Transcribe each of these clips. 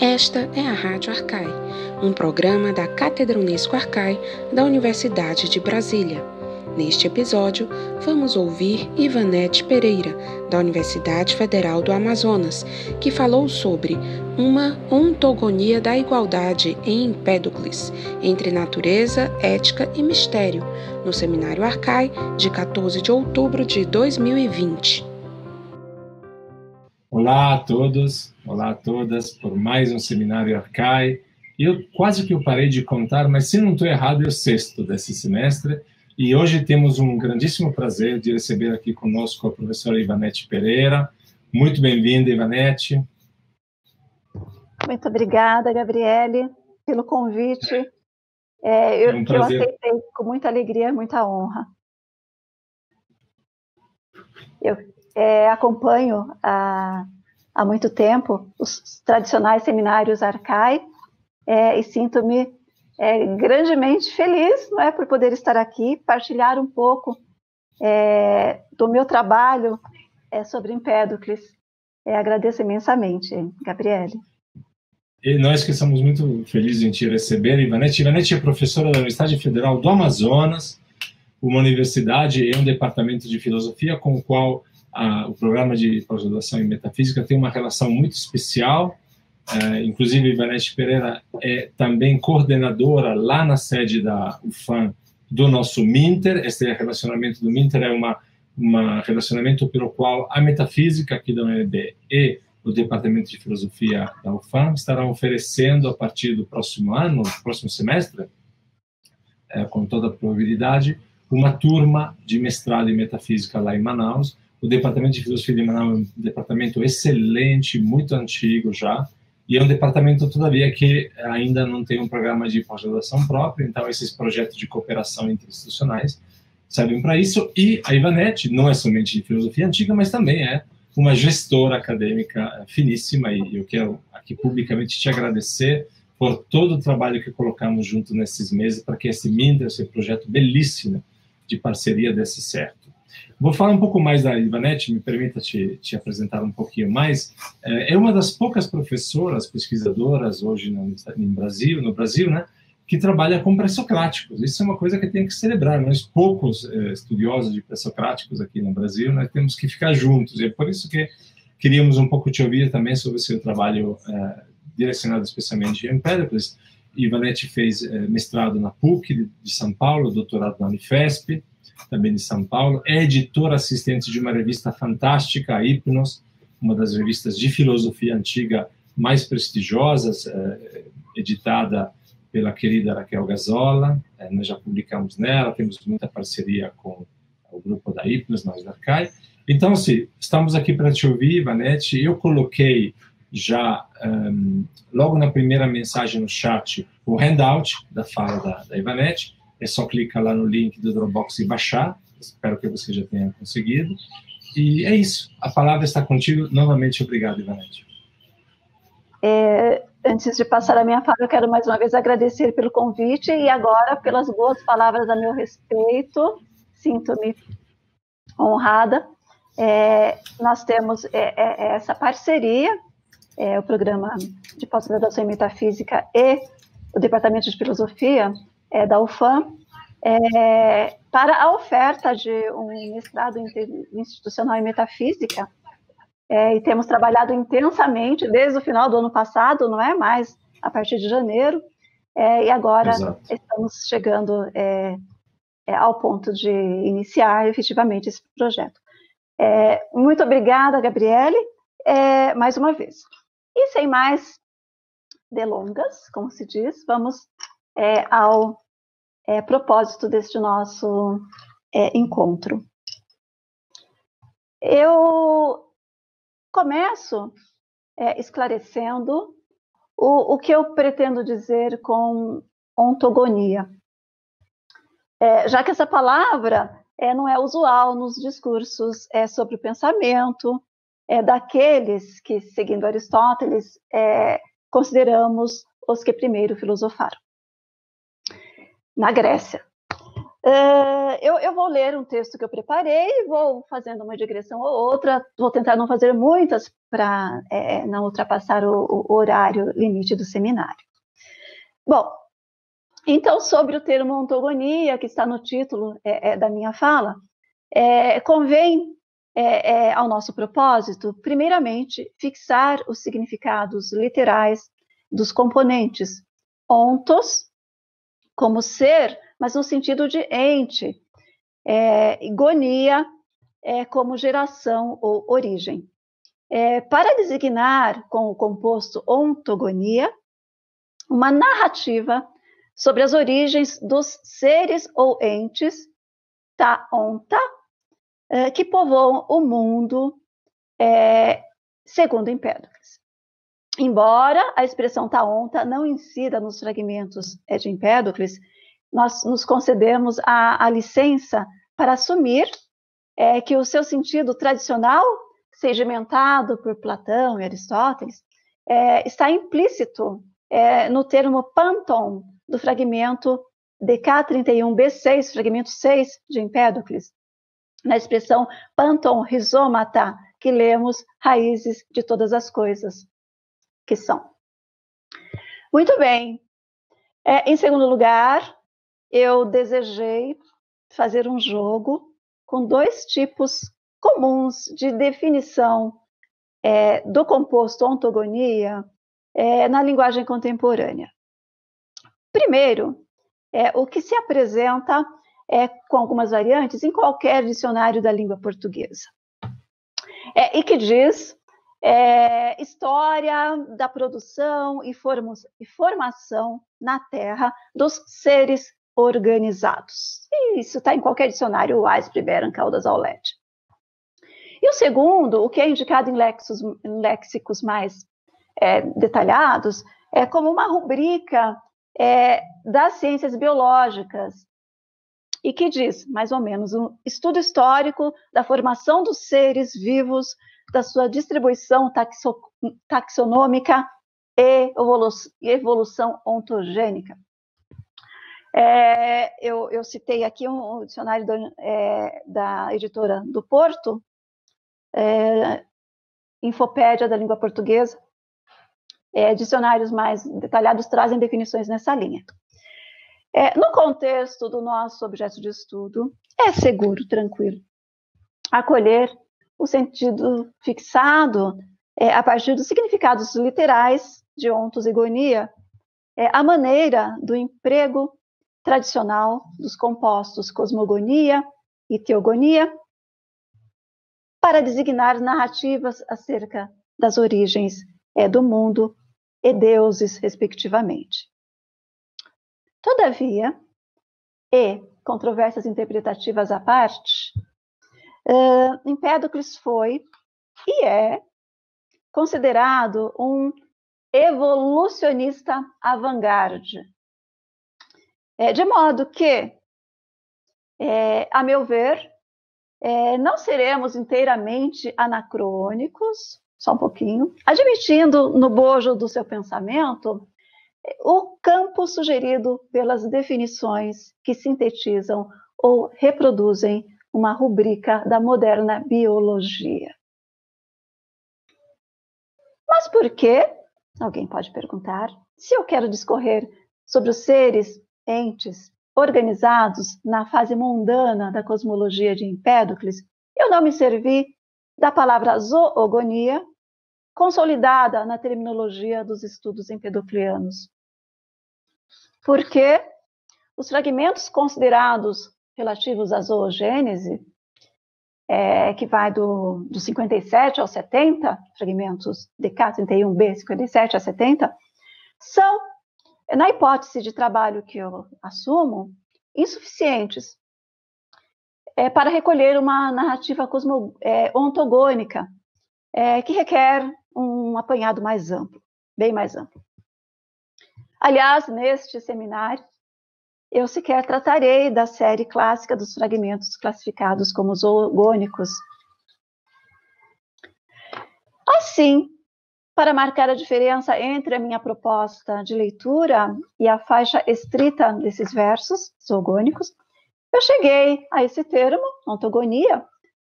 Esta é a Rádio Arcai, um programa da Cátedra Unesco Arcai da Universidade de Brasília. Neste episódio, vamos ouvir Ivanete Pereira, da Universidade Federal do Amazonas, que falou sobre uma ontogonia da igualdade em Empédocles, entre natureza, ética e mistério, no Seminário Arcai, de 14 de outubro de 2020. Olá a todos, olá a todas, por mais um seminário Arcai. Eu quase que eu parei de contar, mas se não estou errado, é o sexto desse semestre. E hoje temos um grandíssimo prazer de receber aqui conosco a professora Ivanete Pereira. Muito bem-vinda, Ivanete. Muito obrigada, Gabriele, pelo convite. É, eu, é um que eu aceitei com muita alegria, muita honra. Eu é, acompanho há, há muito tempo os tradicionais seminários Arcai é, e sinto-me é, grandemente feliz não é, por poder estar aqui, partilhar um pouco é, do meu trabalho é, sobre Empédocles. É, agradeço imensamente, Gabriele. E nós que estamos muito felizes em te receber, Ivanete. Ivanete é professora da Universidade Federal do Amazonas, uma universidade e um departamento de filosofia com o qual a, o programa de pós-graduação em metafísica tem uma relação muito especial. É, inclusive, Ivanete Pereira é também coordenadora lá na sede da UFAM do nosso Minter. Esse relacionamento do Minter é uma um relacionamento pelo qual a metafísica aqui da UNB e o Departamento de Filosofia da UFAM estarão oferecendo a partir do próximo ano, próximo semestre, é, com toda probabilidade, uma turma de mestrado em metafísica lá em Manaus, o Departamento de Filosofia de Manaus é um departamento excelente, muito antigo já, e é um departamento, todavia, que ainda não tem um programa de pós-graduação próprio, então esses projetos de cooperação interinstitucionais servem para isso. E a Ivanete não é somente de filosofia antiga, mas também é uma gestora acadêmica finíssima, e eu quero aqui publicamente te agradecer por todo o trabalho que colocamos junto nesses meses para que esse Minder, esse projeto belíssimo de parceria desse certo. Vou falar um pouco mais da Ivanete, me permita te, te apresentar um pouquinho mais. É, é uma das poucas professoras, pesquisadoras hoje no, no Brasil, no Brasil, né, que trabalha com pré-socráticos. Isso é uma coisa que tem que celebrar. Nós poucos é, estudiosos de pré-socráticos aqui no Brasil, nós temos que ficar juntos. E é por isso que queríamos um pouco te ouvir também sobre o seu trabalho é, direcionado especialmente em Empédocles. Ivanete fez mestrado na PUC de São Paulo, doutorado na Unifesp, também de São Paulo, é editor assistente de uma revista fantástica, a Hipnos, uma das revistas de filosofia antiga mais prestigiosas, é, editada pela querida Raquel Gazola, é, nós já publicamos nela, temos muita parceria com o grupo da Hipnos, nós da Arcai. Então, sim, estamos aqui para te ouvir, Vanete. Eu coloquei já, um, logo na primeira mensagem no chat, o handout da fala da, da Ivanete, é só clicar lá no link do Dropbox e baixar. Espero que você já tenha conseguido. E é isso. A palavra está contigo. Novamente, obrigado, Ivanete. É, antes de passar a minha fala, eu quero mais uma vez agradecer pelo convite e agora pelas boas palavras a meu respeito. Sinto-me honrada. É, nós temos é, é, é essa parceria, é, o programa de pós-graduação em metafísica e o Departamento de Filosofia é, da UFAM é, para a oferta de um mestrado institucional em metafísica. É, e temos trabalhado intensamente desde o final do ano passado, não é mais a partir de janeiro, é, e agora Exato. estamos chegando é, é, ao ponto de iniciar efetivamente esse projeto. Muito obrigada, Gabriele, mais uma vez. E sem mais delongas, como se diz, vamos é, ao é, propósito deste nosso é, encontro. Eu começo é, esclarecendo o, o, que eu pretendo dizer com ontogonia. É, já que essa palavra é, não é usual nos discursos sobre o pensamento, daqueles que, seguindo Aristóteles, consideramos os que primeiro filosofaram na Grécia. Uh, eu, eu, vou ler um texto que eu preparei, vou fazendo uma digressão ou outra, vou tentar não fazer muitas para é, não ultrapassar o, o, horário limite do seminário. Bom, então, sobre o termo ontogonia, que está no título é, é, da minha fala, é, convém é, é, ao nosso propósito, primeiramente, fixar os significados literais dos componentes ontos, como ser, mas no sentido de ente, é, gonia é, como geração ou origem. É, para designar com o composto ontogonia, uma narrativa sobre as origens dos seres ou entes, ta onta, é, que povoam o mundo é, segundo Empédocles. Embora a expressão taonta não incida nos fragmentos é, de Empédocles, nós nos concedemos a, a licença para assumir é, que o seu sentido tradicional, sedimentado por Platão e Aristóteles, é, está implícito é, no termo panton do fragmento DK31b6, fragmento 6 de Empédocles, na expressão panton rizomata, que lemos raízes de todas as coisas, que são. Muito bem. É, em segundo lugar, eu desejei fazer um jogo com dois tipos comuns de definição é, do composto ontogonia é, na linguagem contemporânea. Primeiro, é o que se apresenta é, com algumas variantes em qualquer dicionário da língua portuguesa. É, e que diz é, história da produção e, e formação na Terra dos seres organizados. E isso está em qualquer dicionário, Weisbrod, Beran, Caldas, Aulete. E o segundo, o que é indicado em, lexos, em léxicos mais é, detalhados, é como uma rubrica é, das ciências biológicas, e que diz, mais ou menos, um estudo histórico da formação dos seres vivos, da sua distribuição taxo, taxonômica e evolução ontogênica. É, eu, eu, citei aqui um, dicionário do, é, da editora do Porto, é, Infopédia da Língua Portuguesa. É, dicionários mais detalhados trazem definições nessa linha. É, no contexto do nosso objeto de estudo, é seguro, tranquilo, acolher o sentido fixado é, a partir dos significados literais de ontos e gonia, é, a maneira do emprego tradicional dos compostos cosmogonia e teogonia, para designar narrativas acerca das origens é, do mundo e deuses, respectivamente. Todavia, e controvérsias interpretativas à parte, uh, Empédocles foi e é considerado um evolucionista avant-garde. É, de modo que, é, a meu ver, é, não seremos inteiramente anacrônicos, só um pouquinho, admitindo no bojo do seu pensamento o campo sugerido pelas definições que sintetizam ou reproduzem uma rubrica da moderna biologia. Mas por que? Alguém pode perguntar. Se eu quero discorrer sobre os seres entes organizados na fase mundana da cosmologia de Empédocles, eu não me servi da palavra zoogonia, consolidada na terminologia dos estudos empedoclianos. Porque os fragmentos considerados relativos à zoogênese, é, que vai do, do 57 ao 70, fragmentos DK31b, 57 a 70, são na hipótese de trabalho que eu assumo, insuficientes é, para recolher uma narrativa cosmo, é, ontogônica, é, que requer um apanhado mais amplo, bem mais amplo. Aliás, neste seminário, eu sequer tratarei da série clássica dos fragmentos classificados como zoogônicos. Assim, para marcar a diferença entre a minha proposta de leitura e a faixa estrita desses versos zoogônicos, eu cheguei a esse termo, ontogonia,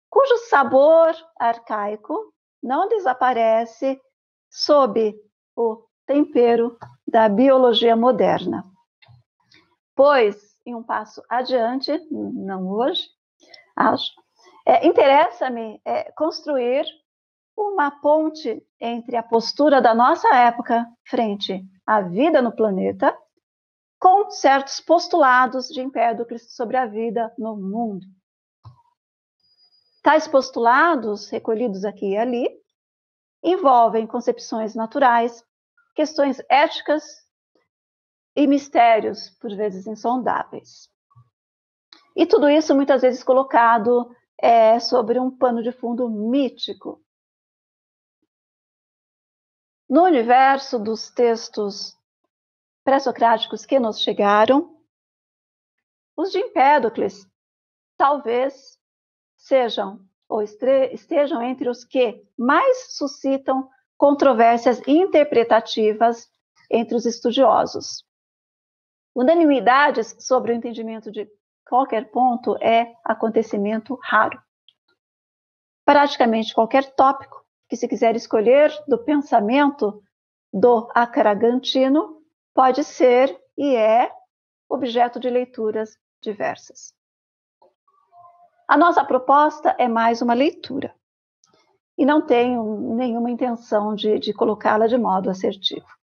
cujo sabor arcaico não desaparece sob o tempero da biologia moderna. Pois, em um passo adiante, não hoje, acho, é, interessa-me é, construir uma ponte entre a postura da nossa época frente à vida no planeta com certos postulados de Empédocles sobre a vida no mundo. Tais postulados, recolhidos aqui e ali, envolvem concepções naturais, questões éticas e mistérios, por vezes insondáveis. E tudo isso muitas vezes colocado é, sobre um pano de fundo mítico. No universo dos textos pré-socráticos que nos chegaram, os de Empédocles talvez sejam ou estejam entre os que mais suscitam controvérsias interpretativas entre os estudiosos. Unanimidades sobre o entendimento de qualquer ponto é acontecimento raro. Praticamente qualquer tópico que se quiser escolher do pensamento do Acaragantino pode ser e é objeto de leituras diversas. A nossa proposta é mais uma leitura e não tenho nenhuma intenção de, de colocá-la de modo assertivo.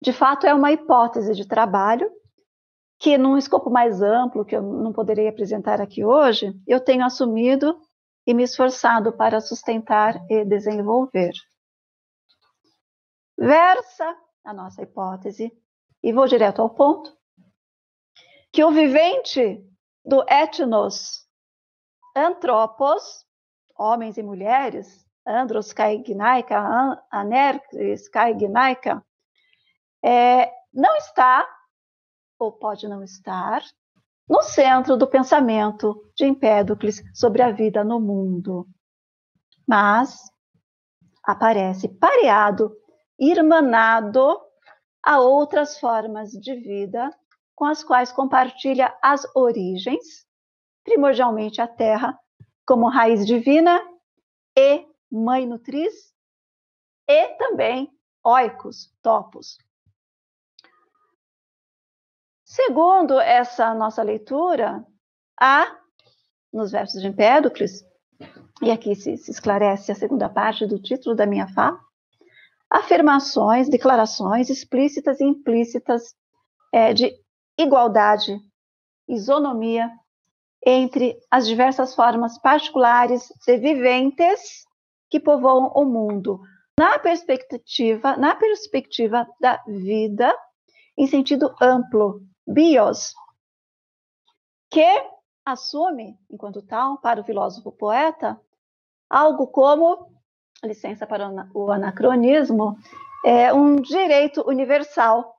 De fato, é uma hipótese de trabalho que, num escopo mais amplo, que eu não poderei apresentar aqui hoje, eu tenho assumido e me esforçado para sustentar e desenvolver. Versa a nossa hipótese, e vou direto ao ponto, que o vivente do etnos antropos, homens e mulheres, andros kai gnaika, anerkis kai gnaika, é, não está, ou pode não estar, no centro do pensamento de Empédocles sobre a vida no mundo, mas aparece pareado irmanado a outras formas de vida com as quais compartilha as origens, primordialmente a terra, como raiz divina e mãe nutriz, e também oicos, topos. Segundo essa nossa leitura, há, nos versos de Empédocles, e aqui se, se esclarece a segunda parte do título da minha fala, afirmações, declarações explícitas e implícitas é, de igualdade, isonomia entre as diversas formas particulares de viventes que povoam o mundo, na perspectiva, na perspectiva da vida em sentido amplo, bios, que assume, enquanto tal, para o filósofo poeta, algo como licença para o anacronismo, é um direito universal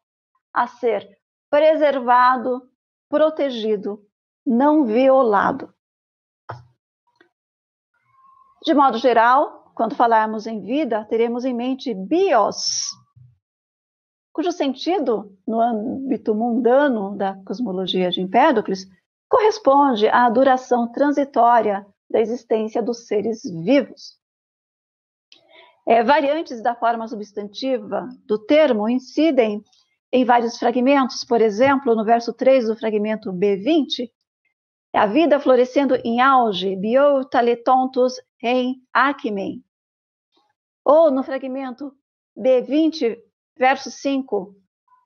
a ser preservado, protegido, não violado. De modo geral, quando falarmos em vida, teremos em mente bios, cujo sentido, no âmbito mundano da cosmologia de Empédocles, corresponde à duração transitória da existência dos seres vivos. É, variantes da forma substantiva do termo incidem em vários fragmentos, por exemplo, no verso 3 do fragmento B20, a vida florescendo em auge, biotaletontos em acmen. Ou no fragmento B20, verso 5,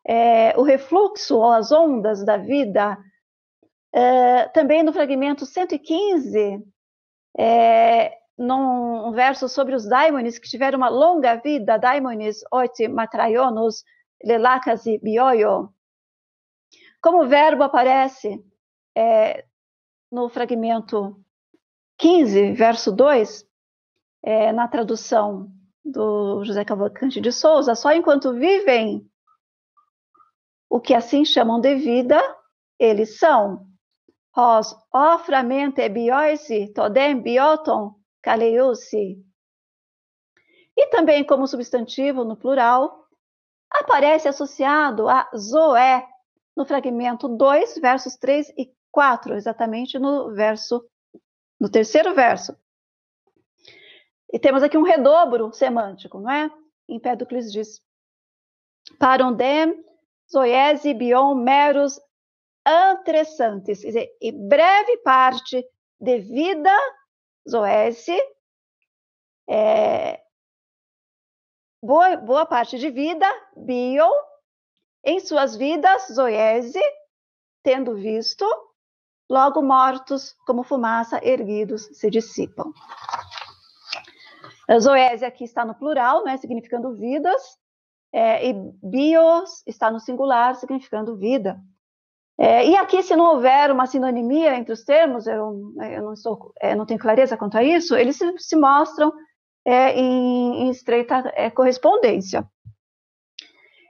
é, o refluxo ou as ondas da vida. É, também no fragmento 115, é, num verso sobre os daimones que tiveram uma longa vida, daimones oiti matraionos lelakasi bioio. Como o verbo aparece é, no fragmento 15, verso 2, é, na tradução do José Cavalcante de Souza, só enquanto vivem o que assim chamam de vida, eles são. Os oframente bioisi todem bioton Kaleiusi. E também como substantivo no plural, aparece associado a zoé, no fragmento 2, versos 3 e 4, exatamente no verso, no terceiro verso. E temos aqui um redobro semântico, não é? Empédocles diz: Parondem, zoese, bion, meros, antressantes, quer dizer, e breve parte de vida, zoese, é, boa, boa parte de vida, bio, em suas vidas, zoese, tendo visto, logo mortos, como fumaça, erguidos, se dissipam. A zoese aqui está no plural, né, significando vidas, é, e bios está no singular, significando vida. É, e aqui, se não houver uma sinonimia entre os termos, eu, eu não, sou, eu não tenho clareza quanto a isso, eles se, se mostram é, em, em, estreita é, correspondência.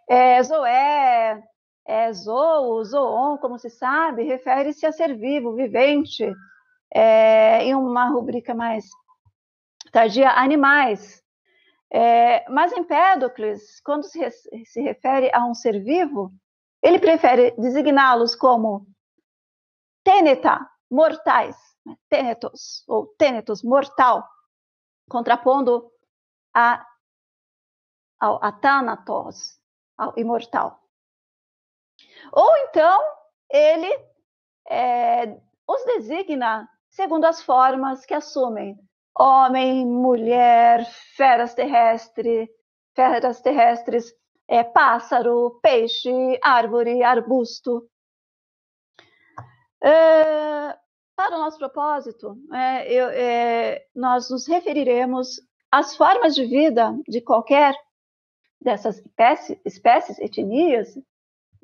É, zoé, é, zoo, zoon, como se sabe, refere-se a ser vivo, vivente, é, em uma rubrica mais tardia, animais. É, mas Empédocles, quando se, se refere a um ser vivo, ele prefere designá-los como teneta, mortais, né, tenetos, ou tenetos, mortal, contrapondo a, ao athanatos, ao imortal. Ou então, ele é, os designa segundo as formas que assumem homem, mulher, feras terrestres, feras terrestres, é, pássaro, peixe, árvore, arbusto. É, para o nosso propósito, é, eu, é, nós nos referiremos às formas de vida de qualquer dessas espécies, espécies etnias,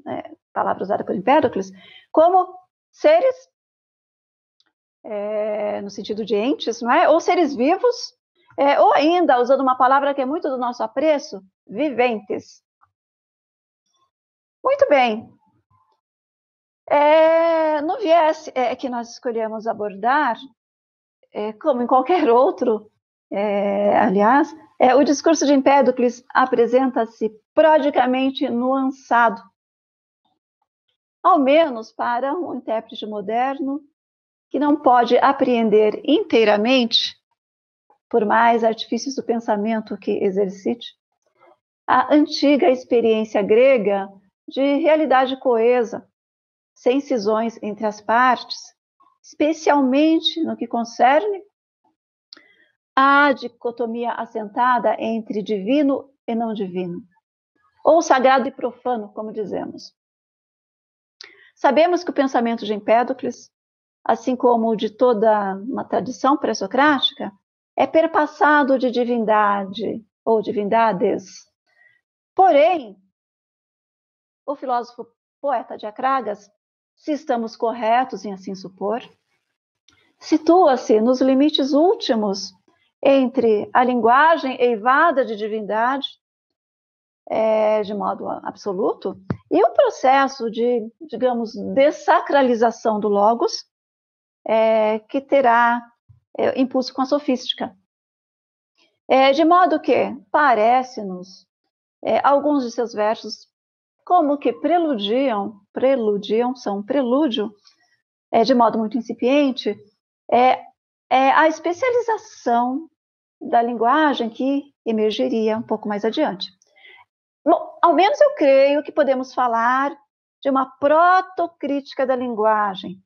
né, palavra usada por Empédocles, como seres, é, no sentido de entes, não é? ou seres vivos, é, ou ainda, usando uma palavra que é muito do nosso apreço, viventes. Muito bem, é, no viés é, que nós escolhemos abordar, como em qualquer outro, aliás, o discurso de Empédocles apresenta-se prodicamente nuançado, ao menos para um intérprete moderno que não pode apreender inteiramente, por mais artifícios do pensamento que exercite, a antiga experiência grega de realidade coesa, sem cisões entre as partes, especialmente no que concerne a dicotomia assentada entre divino e não divino, ou sagrado e profano, como dizemos. Sabemos que o pensamento de Empédocles, assim como de toda uma tradição pré-socrática, é perpassado de divindade ou divindades. Porém, o filósofo poeta de Acragas se estamos corretos em assim supor, situa-se nos limites últimos entre a linguagem eivada de divindade, é, de modo absoluto, e o processo de, digamos, desacralização do Logos, é, que terá é, impulso com a sofística. É, de modo que parece-nos é, alguns de seus versos como que preludiam, preludiam, são um prelúdio, é, de modo muito incipiente, é, é a especialização da linguagem que emergeria um pouco mais adiante. Bom, ao menos eu creio que podemos falar de uma protocrítica da linguagem,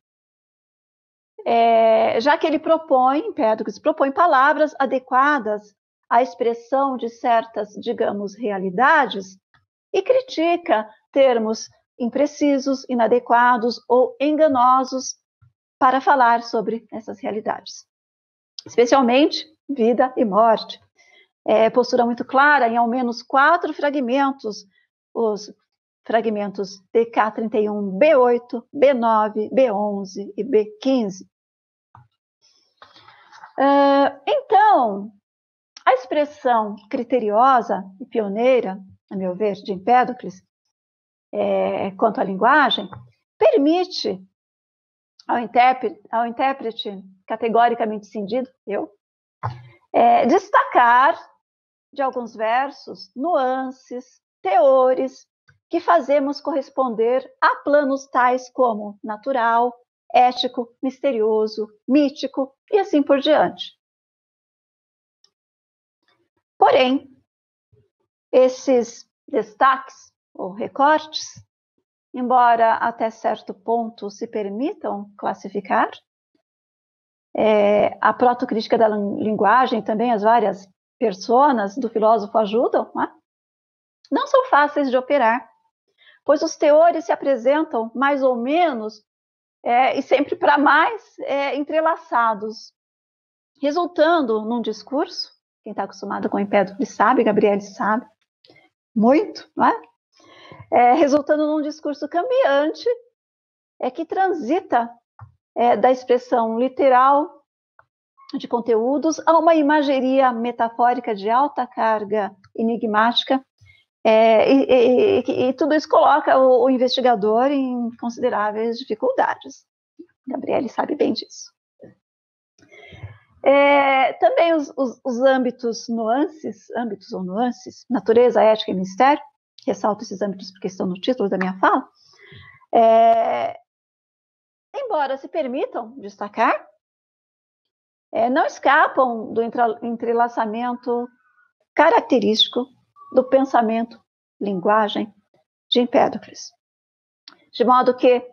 é, já que ele propõe, Empédocles propõe palavras adequadas à expressão de certas, digamos, realidades e critica termos imprecisos, inadequados ou enganosos para falar sobre essas realidades, especialmente vida e morte. É, postura muito clara em ao menos quatro fragmentos, os fragmentos DK31, B8, B9, B11 e B15. Uh, então, a expressão criteriosa e pioneira a meu ver, de Empédocles, é, quanto à linguagem, permite ao intérprete, ao intérprete categoricamente cindido, eu, é, destacar de alguns versos nuances, teores que fazemos corresponder a planos tais como natural, ético, misterioso, mítico e assim por diante. Porém, esses destaques ou recortes, embora até certo ponto se permitam classificar, é, a protocrítica da linguagem, também as várias personas do filósofo ajudam, não, é? não são fáceis de operar, pois os teores se apresentam mais ou menos é, e sempre para mais é, entrelaçados, resultando num discurso. Quem está acostumado com o Empédocles sabe, Gabriele sabe, muito, não é? é? resultando num discurso cambiante é que transita é, da expressão literal de conteúdos a uma imageria metafórica de alta carga enigmática é, e, e, e, tudo isso coloca o, o, investigador em consideráveis dificuldades. Gabriele sabe bem disso. É, também os, os, os, âmbitos nuances, âmbitos ou nuances, natureza, ética e mistério, ressalto esses âmbitos porque estão no título da minha fala, é, embora se permitam destacar, é, não escapam do entrelaçamento característico do pensamento, linguagem de Empédocles. De modo que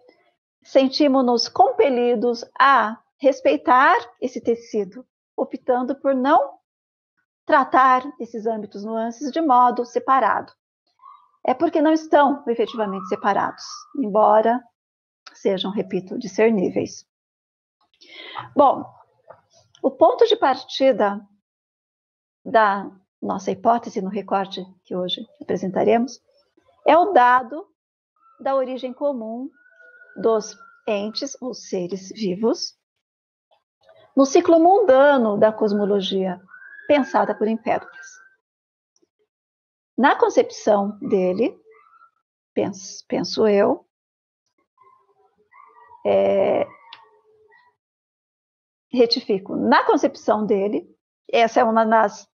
sentimos-nos compelidos a respeitar esse tecido, optando por não tratar esses âmbitos nuances de modo separado. É porque não estão efetivamente separados, embora sejam, repito, discerníveis. Bom, o ponto de partida da nossa hipótese no recorte que hoje apresentaremos, é o dado da origem comum dos entes ou seres vivos no ciclo mundano da cosmologia pensada por Empédocles. Na concepção dele, penso, penso eu, é, retifico, na concepção dele, essa é uma das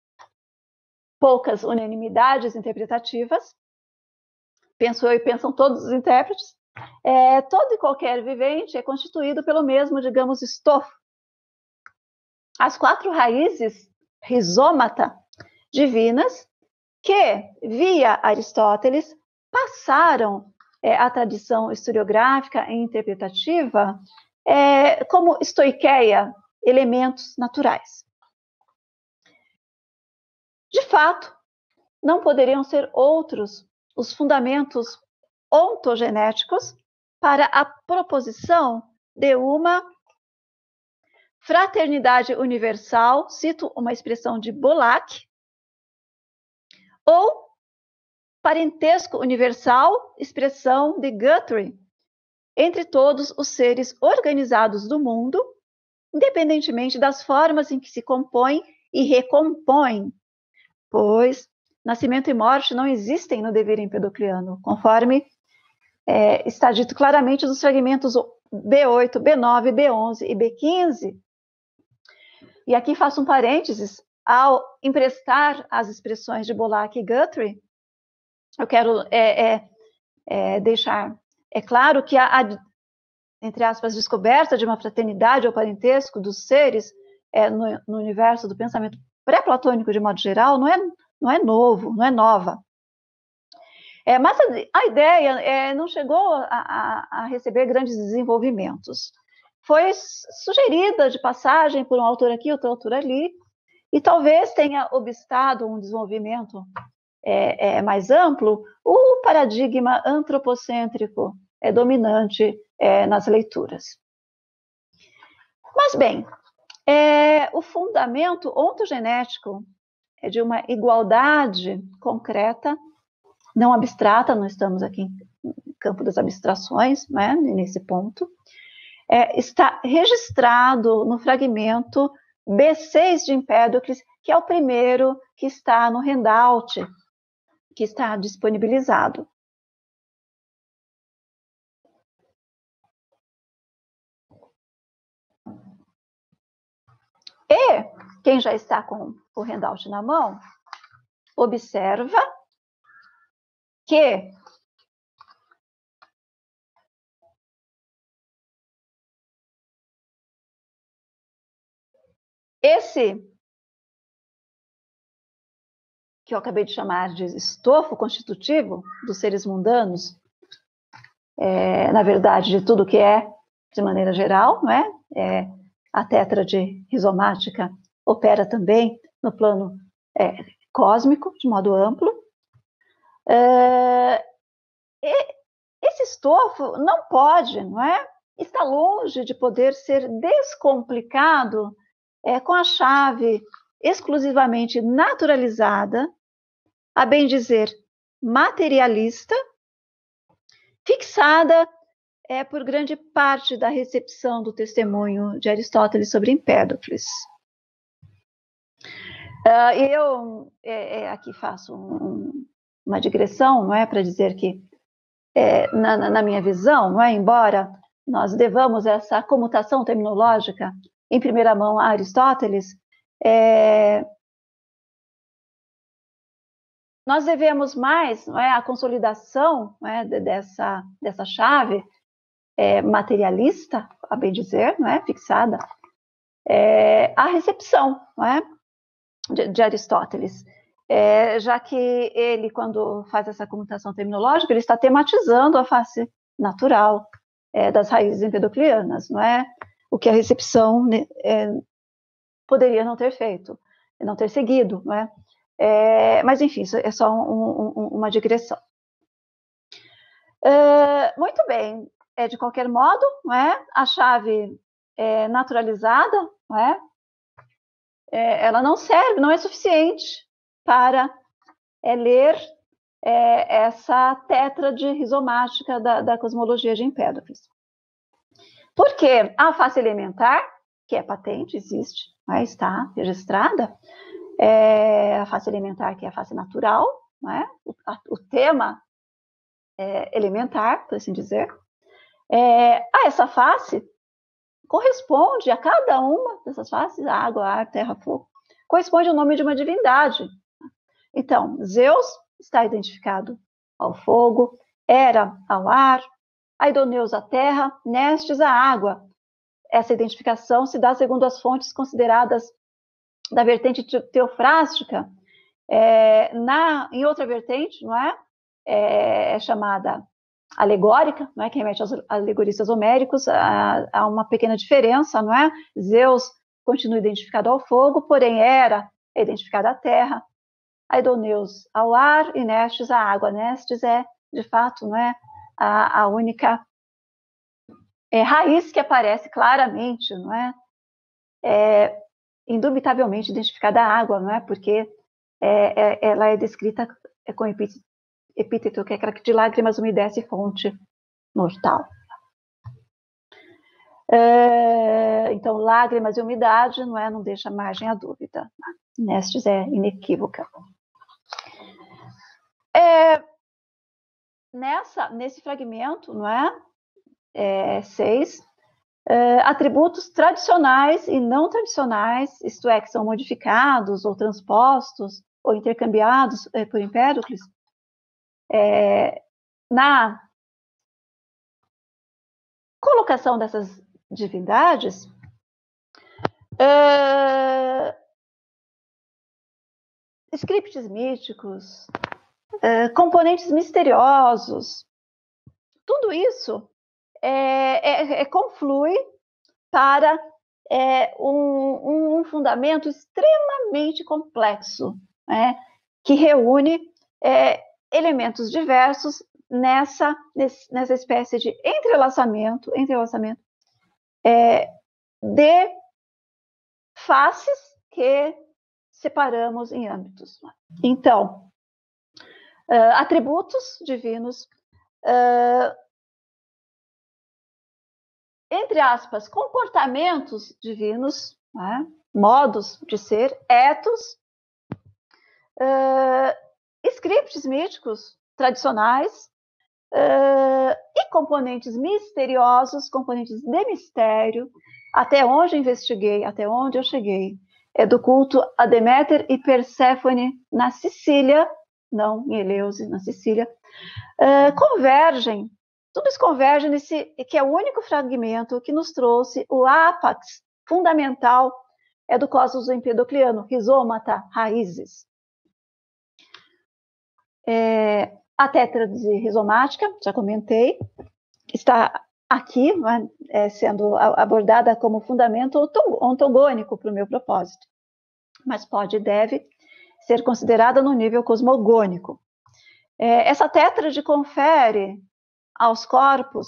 poucas unanimidades interpretativas, penso eu e pensam todos os intérpretes, é, todo e qualquer vivente é constituído pelo mesmo, digamos, estofo. As quatro raízes rizômata divinas que, via Aristóteles, passaram é, a tradição historiográfica e interpretativa é, como estoiqueia, elementos naturais. De fato, não poderiam ser outros os fundamentos ontogenéticos para a proposição de uma fraternidade universal, cito uma expressão de Bolac, ou parentesco universal, expressão de Guthrie, entre todos os seres organizados do mundo, independentemente das formas em que se compõem e recompõem pois nascimento e morte não existem no dever empedocliano, conforme é, está dito claramente nos fragmentos B8, B9, B11 e B15. E aqui faço um parênteses, ao emprestar as expressões de Bolac e Guthrie, eu quero é, é, é, deixar é claro que a, a, entre aspas, descoberta de uma fraternidade ou parentesco dos seres é, no, no universo do pensamento pré-platônico de modo geral não é, não é novo, não é nova. É, mas a, a ideia é, não chegou a, a, a, receber grandes desenvolvimentos. Foi sugerida de passagem por um autor aqui, outro autor ali, e talvez tenha obstado um desenvolvimento é, é, mais amplo o paradigma antropocêntrico é dominante é, nas leituras. Mas bem, é, o fundamento ontogenético é de uma igualdade concreta, não abstrata, não estamos aqui no campo das abstrações, né, nesse ponto, é, está registrado no fragmento B6 de Empédocles, que é o primeiro que está no handout, que está disponibilizado. E quem já está com o handout na mão, observa que esse que eu acabei de chamar de estofo constitutivo dos seres mundanos, é, na verdade, de tudo que é, de maneira geral, não é, é a de rizomática opera também no plano é, cósmico, de modo amplo. É, esse estofo não pode, não é? Está longe de poder ser descomplicado é, com a chave exclusivamente naturalizada, a bem dizer, materialista, fixada é, por grande parte da recepção do testemunho de Aristóteles sobre Empédocles. Uh, eu é, é, aqui faço um, uma digressão, não é, para dizer que é, na, na, minha visão, não é, embora nós devamos essa comutação terminológica em primeira mão a Aristóteles, é, nós devemos mais não é, a consolidação é, dessa, dessa chave é, materialista, a bem dizer, não é, fixada, é, a recepção não é, de, de Aristóteles. É, já que ele, quando faz essa comutação terminológica, ele está tematizando a face natural é, das raízes empedoclianas, não é? O que a recepção né, é, poderia não ter feito, não ter seguido, não é? é mas, enfim, isso é só um, um, uma digressão. Uh, muito bem, é, de qualquer modo, não é? a chave é naturalizada, não é? é? ela não serve, não é suficiente para é, ler é, essa tétrade rizomática da, da cosmologia de Empédocles. Porque a face elementar, que é patente, existe, né, está registrada, é a face elementar, que é a face natural, o, a, o tema é, elementar, por assim dizer, é, a essa face corresponde a cada uma dessas faces, água, ar, terra, fogo, corresponde ao nome de uma divindade. Então, Zeus está identificado ao fogo, Hera ao ar, Aidoneus à terra, Nestes à água. Essa identificação se dá segundo as fontes consideradas da vertente teofrástica. É, na, em outra vertente, não é? É, é chamada alegórica, não é? que remete aos alegoristas homéricos, há, uma pequena diferença, não é? Zeus continua identificado ao fogo, porém Hera é identificada à terra, Aidoneus ao ar e Nestes à água. Nestes é, de fato, não é a, a única é, raiz que aparece claramente, não é? é indubitavelmente identificada à água, não é? Porque é, é, ela é descrita com epíteto, epíteto, que é aquela que de lágrimas umedece fonte mortal. É, então, lágrimas e umidade, não é? Não deixa margem à dúvida. Nestes é inequívoca. É, nessa, nesse fragmento, não é? é seis, é, atributos tradicionais e não tradicionais, isto é, que são modificados ou transpostos ou intercambiados é, por Empédocles, é, na colocação dessas divindades, é, scripts míticos, é, componentes misteriosos, tudo isso é, é, é conflui para é, um, um, fundamento extremamente complexo, né, que reúne é, elementos diversos nessa, nessa espécie de entrelaçamento, entrelaçamento é, de faces que separamos em âmbitos. Então, uh, atributos divinos, uh, entre aspas, comportamentos divinos, né? modos de ser, etos, uh, scripts míticos tradicionais uh, e componentes misteriosos, componentes de mistério, até onde investiguei, até onde eu cheguei, é do culto a Deméter e Perséfone na Sicília, não em Eleusis, na Sicília, uh, convergem, tudo isso converge nesse, que é o único fragmento que nos trouxe o ápax fundamental é do Cosmos Empedocliano, rizomata, raízes. É, a tétrade rizomática, já comentei, está aqui é, sendo abordada como fundamento ontogônico para o meu propósito, mas pode e deve ser considerada no nível cosmogônico. É, essa tétrade confere aos corpos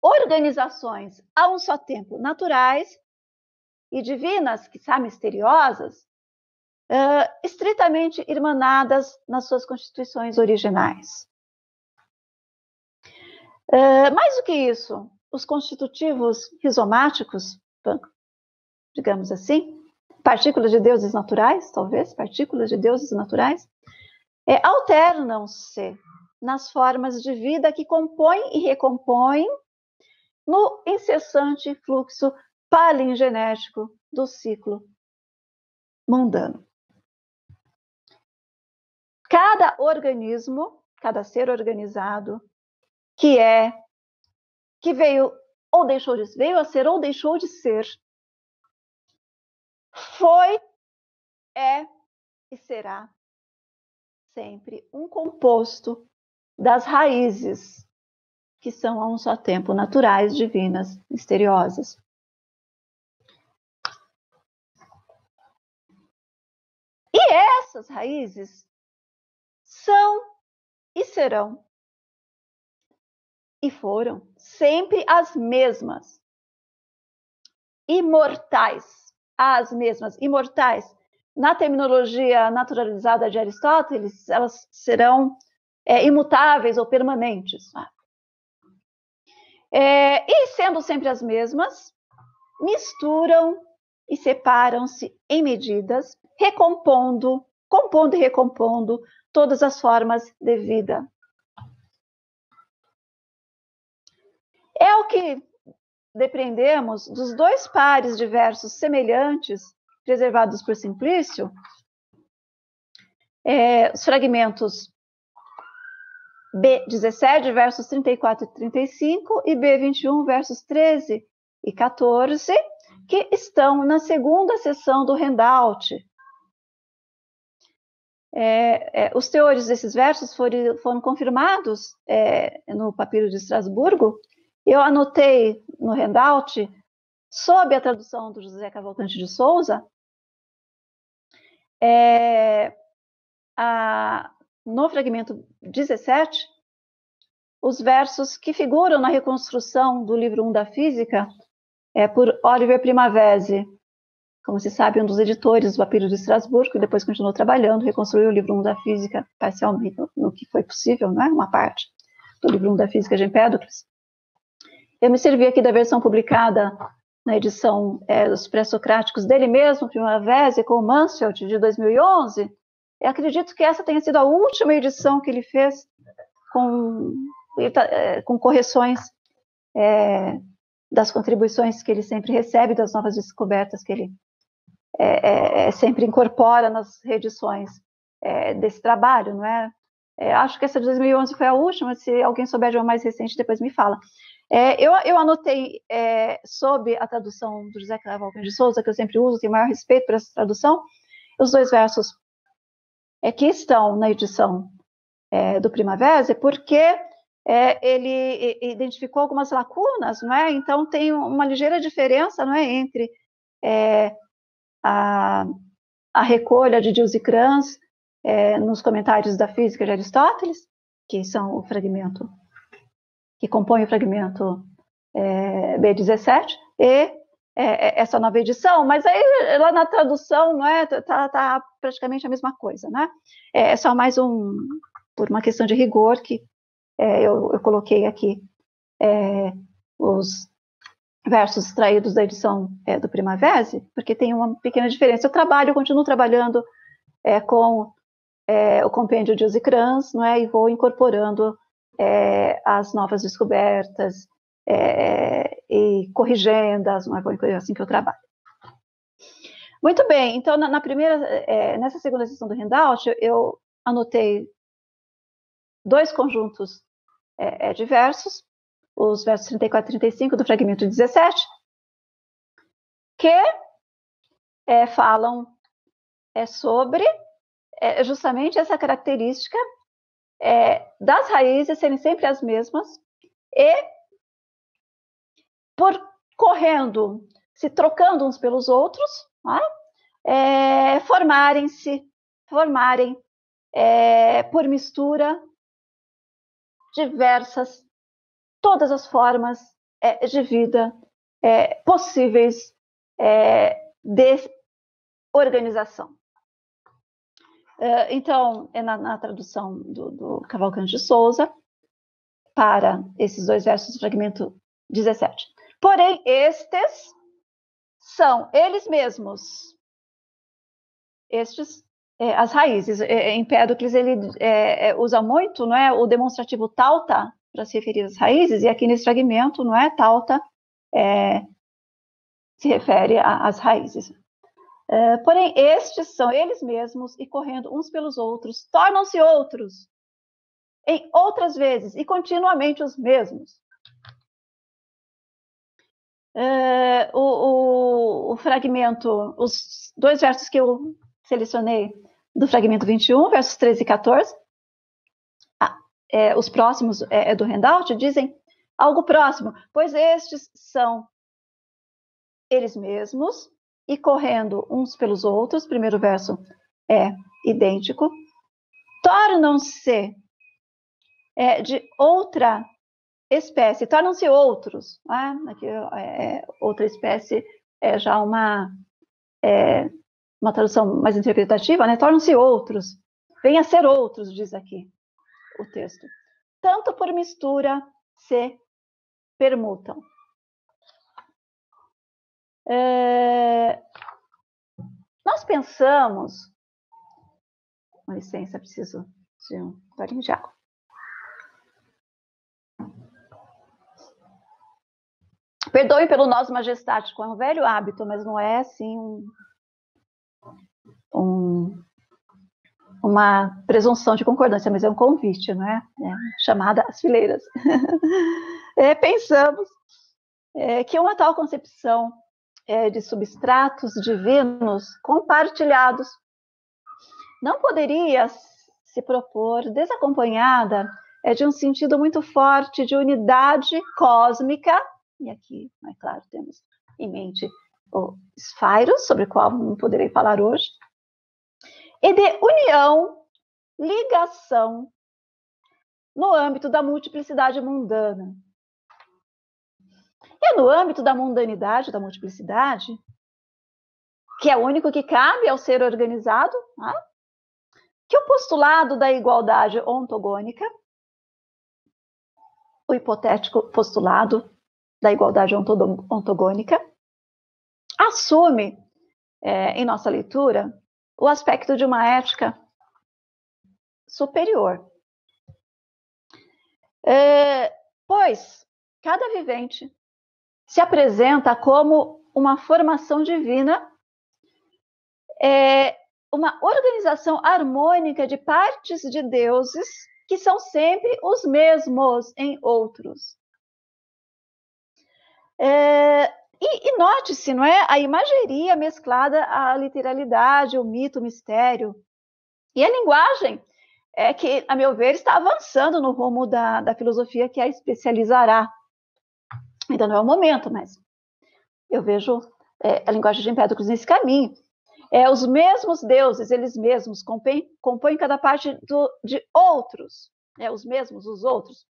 organizações a um só tempo naturais e divinas, que são misteriosas, uh, estritamente irmanadas nas suas constituições originais. Uh, mais do que isso, os constitutivos rizomáticos, digamos assim, partículas de deuses naturais, talvez, partículas de deuses naturais, é, alternam-se nas formas de vida que compõem e recompõem no incessante fluxo palingenético do ciclo mundano. Cada organismo, cada ser organizado que é que veio ou deixou de veio a ser ou deixou de ser foi é e será sempre um composto das raízes que são a um só tempo naturais, divinas, misteriosas. E essas raízes são e serão e foram sempre as mesmas. Imortais, as mesmas, imortais. Na terminologia naturalizada de Aristóteles, elas serão é, imutáveis ou permanentes. É, e sendo sempre as mesmas, misturam e separam-se em medidas, recompondo, compondo e recompondo todas as formas de vida. É o que depreendemos dos dois pares de versos semelhantes, preservados por Simplício, é, os fragmentos B17, versos 34 e 35, e B21, versos 13 e 14, que estão na segunda sessão do handout. É, é, os teores desses versos foram, foram confirmados é, no papiro de Estrasburgo. Eu anotei no handout, sob a tradução do José Cavalcante de Souza, é, a, no fragmento 17, os versos que figuram na reconstrução do livro 1 da Física é por Oliver Primavesi, como se sabe, um dos editores do Papiro de Estrasburgo, que depois continuou trabalhando, reconstruiu o livro 1 da Física parcialmente, no que foi possível, não é? Uma parte do livro 1 da Física de Empédocles. Eu me servi aqui da versão publicada na edição é, pré-socráticos dele mesmo, Primavesi, com o Mansfield, de 2011, eu acredito que essa tenha sido a última edição que ele fez com, tá, é, com correções é, das contribuições que ele sempre recebe, das novas descobertas que ele é, é, é sempre incorpora nas reedições é, desse trabalho, não é? acho que essa de 2011 foi a última, se alguém souber de uma mais recente, depois me fala. eu, eu anotei sob a tradução do José Cavalcante de Souza, que eu sempre uso, tenho maior respeito por essa tradução, os dois versos é, que estão na edição é, do Primavera, porque é, ele identificou algumas lacunas, não é? Então tem uma ligeira diferença, não é, entre é, a, a, recolha de Dios e Kranz é, nos comentários da física de Aristóteles, que são o fragmento que compõe o fragmento é, B17, e é, é, essa nova edição, mas aí lá na tradução não é tá, tá praticamente a mesma coisa, né? É, é só mais um por uma questão de rigor que é, eu, eu, coloquei aqui é, os versos extraídos da edição é, do Primavera, porque tem uma pequena diferença. Eu trabalho, eu continuo trabalhando é, com o compêndio de Osikrans, não é? E vou incorporando as novas descobertas, é, e corrigendas, uma coisa assim que eu trabalho. Muito bem, então na, na primeira, é, nessa segunda sessão do handout, eu, anotei dois conjuntos é, é diversos, os versos 34 e 35 do fragmento 17, que é, falam é, sobre é, justamente essa característica é, das raízes serem sempre as mesmas e por correndo, se trocando uns pelos outros, né, é, formarem-se, formarem é, por mistura diversas, todas as formas é, de vida é, possíveis é, de organização. É, então, é na, na tradução do, do, Cavalcante de Souza, para esses dois versos do fragmento 17. Porém, estes são eles mesmos, estes, é, as raízes. É, Empédocles ele é, é, usa muito não é, o demonstrativo tauta para se referir às raízes, e aqui nesse fragmento, não é, tauta é, se refere às raízes. É, porém, estes são eles mesmos e correndo uns pelos outros, tornam-se outros, em outras vezes e continuamente os mesmos. É, o, o, o, fragmento, os dois versos que eu selecionei do fragmento 21, versos 13 e 14, ah, é, os próximos é, é do handout, dizem algo próximo, pois estes são eles mesmos e correndo uns pelos outros, primeiro verso é idêntico, tornam-se é, de outra espécie, tornam-se outros. Né? Aqui é, é, outra espécie é já uma, é, uma tradução mais interpretativa, né? tornam-se outros, vêm a ser outros, diz aqui o texto. Tanto por mistura se permutam. É, nós pensamos. Com licença, preciso de um golinho. Perdoe pelo nosso majestático, é um velho hábito, mas não é assim um, um, uma presunção de concordância, mas é um convite, não é? é chamada às fileiras. é, pensamos é, que uma tal concepção é, de substratos divinos compartilhados. Não poderia se propor desacompanhada é, de um sentido muito forte de unidade cósmica, e aqui, é claro, temos em mente o Spyros, sobre o qual não poderei falar hoje, e de união, ligação no âmbito da multiplicidade mundana, é no âmbito da mundanidade, da multiplicidade, que é o único que cabe ao ser organizado, né? que o postulado da igualdade ontogônica, o hipotético postulado da igualdade ontogônica, assume, é, em nossa leitura, o aspecto de uma ética superior. É, pois cada vivente se apresenta como uma formação divina, é, uma organização harmônica de partes de deuses que são sempre os mesmos em outros. É, e, e note-se, não é? A imageria mesclada à literalidade, o mito, o mistério. E a linguagem é que, a meu ver, está avançando no rumo da, da filosofia que a especializará Ainda não é o momento, mas eu vejo é, a linguagem de Empédocles nesse caminho. É, os mesmos deuses, eles mesmos, compõem, compõem cada parte do, de outros. É, os mesmos, os outros.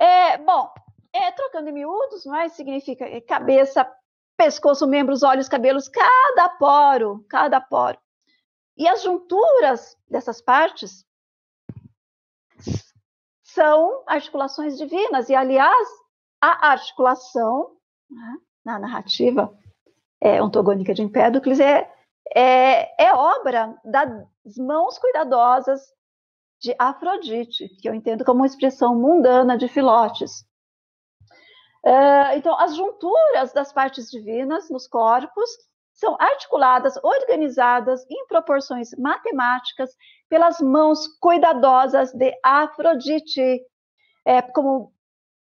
É, bom, é, trocando em miúdos, mas significa cabeça, pescoço, membros, olhos, cabelos, cada poro, cada poro. E as junturas dessas partes são articulações divinas. E, aliás, a articulação né, na narrativa é, ontogônica de Empédocles é, é, é obra das mãos cuidadosas de Afrodite, que eu entendo como uma expressão mundana de Filotes. Uh, então, as junturas das partes divinas nos corpos são articuladas, organizadas em proporções matemáticas pelas mãos cuidadosas de Afrodite, é, como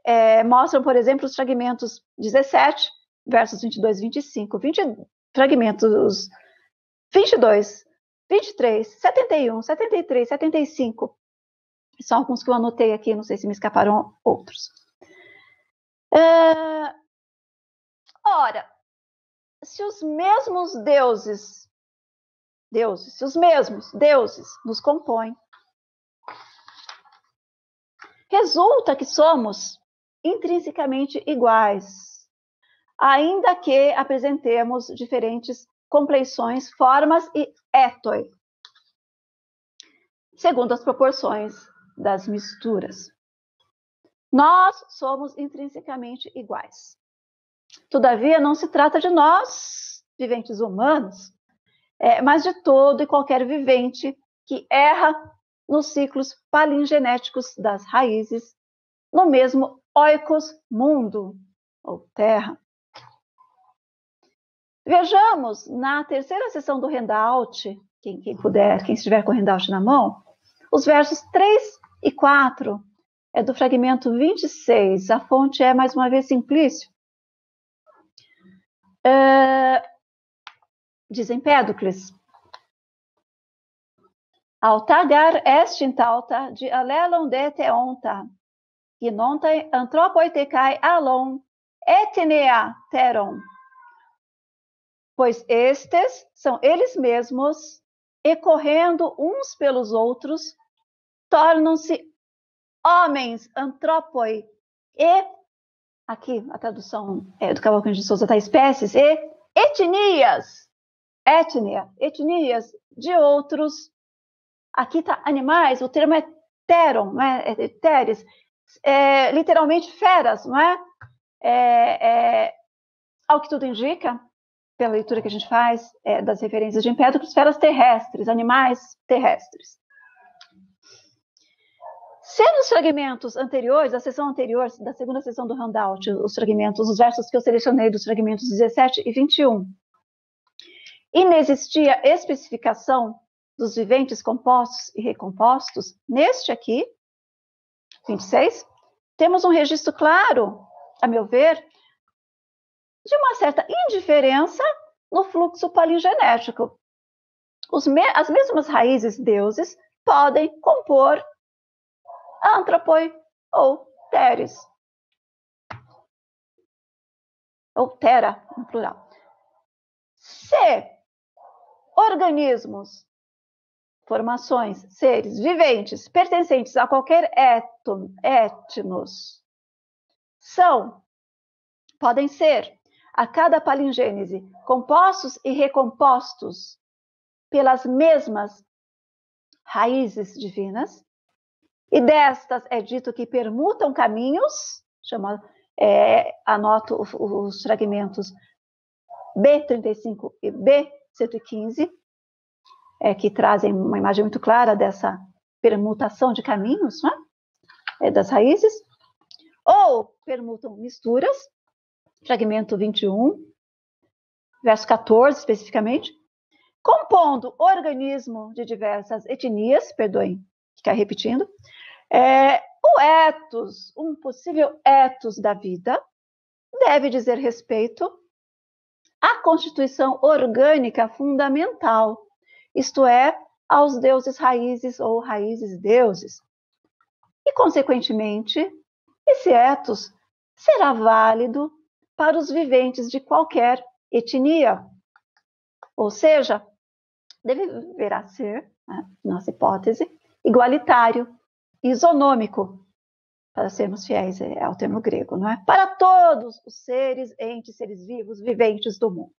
é, mostram, por exemplo, os fragmentos 17, versos 22 e 25. 20, fragmentos 22, 23, 71, 73, 75. São alguns que eu anotei aqui, não sei se me escaparam outros. Uh, ora, se os mesmos deuses, deuses, se os mesmos deuses nos compõem, resulta que somos intrinsecamente iguais, ainda que apresentemos diferentes compleições, formas e etoi, segundo as proporções das misturas. Nós somos intrinsecamente iguais. Todavia, não se trata de nós, viventes humanos, é, mas de todo e qualquer vivente que erra nos ciclos palingenéticos das raízes, no mesmo oikos mundo, ou terra. Vejamos na terceira sessão do handout, quem, quem puder, quem estiver com o handout na mão, os versos 3 e 4 é do fragmento 26. A fonte é, mais uma vez, Simplício. Uh, diz Empédocles. Altagar est intalta de alelon de teonta, inonta antropoitecai alon etnea teron pois estes são eles mesmos, e correndo uns pelos outros, tornam-se homens, antropoi, e, aqui a tradução é, do Cavalcante de Souza está espécies, e etnias, etnia, etnias de outros, aqui está animais, o termo é teron, não é, teres, é, literalmente feras, não é? é, é ao que tudo indica, pela leitura que a gente faz é, das referências de Empédocles, esferas terrestres, animais terrestres. Se nos fragmentos anteriores, da sessão anterior, da segunda sessão do handout, os fragmentos, os versos que eu selecionei dos fragmentos 17 e 21, inexistia especificação dos viventes compostos e recompostos, neste aqui, 26, temos um registro claro, a meu ver, de uma certa indiferença no fluxo palingenético. Me as mesmas raízes deuses podem compor antropoi ou teres. Ou tera, no plural. Se organismos, formações, seres viventes pertencentes a qualquer éton, etnos são, podem ser a cada palingênese, compostos e recompostos pelas mesmas raízes divinas, e destas é dito que permutam caminhos, chama, é, anoto os, os fragmentos B35 e B115, é, que trazem uma imagem muito clara dessa permutação de caminhos, né? é, das raízes, ou permutam misturas, fragmento 21, verso 14 especificamente, compondo organismo de diversas etnias, perdoem, ficar repetindo, é, o etos, um possível etos da vida, deve dizer respeito à constituição orgânica fundamental, isto é, aos deuses raízes ou raízes deuses. E, consequentemente, esse etos será válido para os viventes de qualquer etnia. Ou seja, deverá ser, né, nossa hipótese, igualitário, isonômico, para sermos fiéis é, ao termo grego, não é? Para todos os seres, entes, seres vivos, viventes do mundo.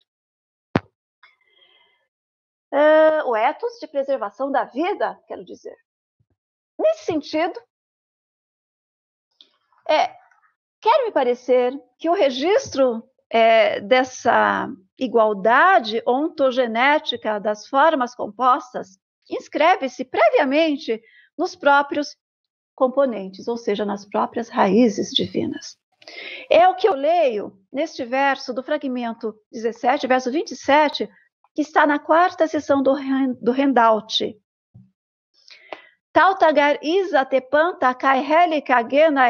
Uh, o ethos de preservação da vida, quero dizer. Nesse sentido, é, Quer me parecer que o registro é, dessa igualdade ontogenética das formas compostas inscreve-se previamente nos próprios componentes, ou seja, nas próprias raízes divinas. É o que eu leio neste verso do fragmento 17, verso 27, que está na quarta sessão do, do handout. Tautagar isa tepanta helika gena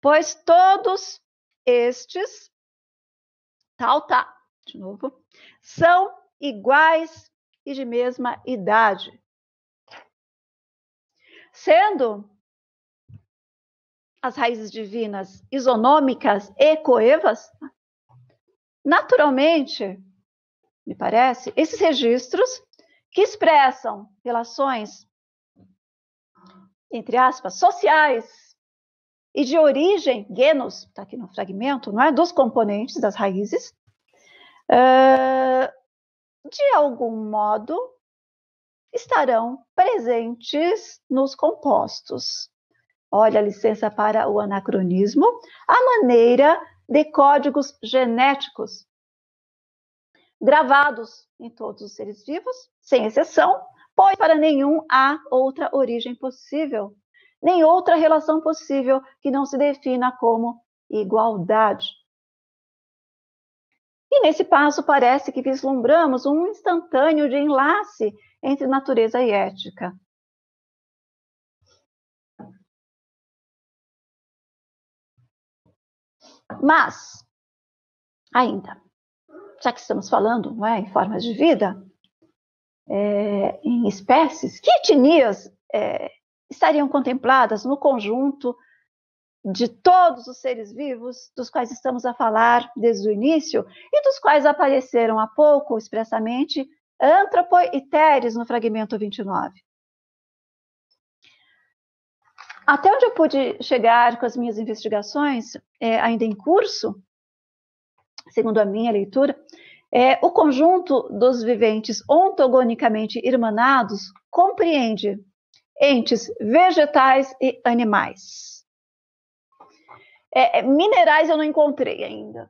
pois todos estes, tal, tá, de novo, são iguais e de mesma idade. Sendo as raízes divinas isonômicas e coevas, naturalmente, me parece, esses registros que expressam relações, entre aspas, sociais e de origem, genos, está aqui no fragmento, não é? Dos componentes das raízes, uh, de algum modo estarão presentes nos compostos. Olha licença para o anacronismo, a maneira de códigos genéticos gravados em todos os seres vivos, sem exceção, pois para nenhum há outra origem possível, nem outra relação possível que não se defina como igualdade. E nesse passo parece que vislumbramos um instantâneo de enlace entre natureza e ética. Mas, ainda, já que estamos falando não é, em formas de vida, é, em espécies, que etnias é, estariam contempladas no conjunto de todos os seres vivos dos quais estamos a falar desde o início e dos quais apareceram há pouco expressamente Antropo e Teres no fragmento 29. Até onde eu pude chegar com as minhas investigações, é, ainda em curso, segundo a minha leitura, é, o conjunto dos viventes ontogonicamente irmanados compreende entes vegetais e animais. É, é, minerais eu não encontrei ainda.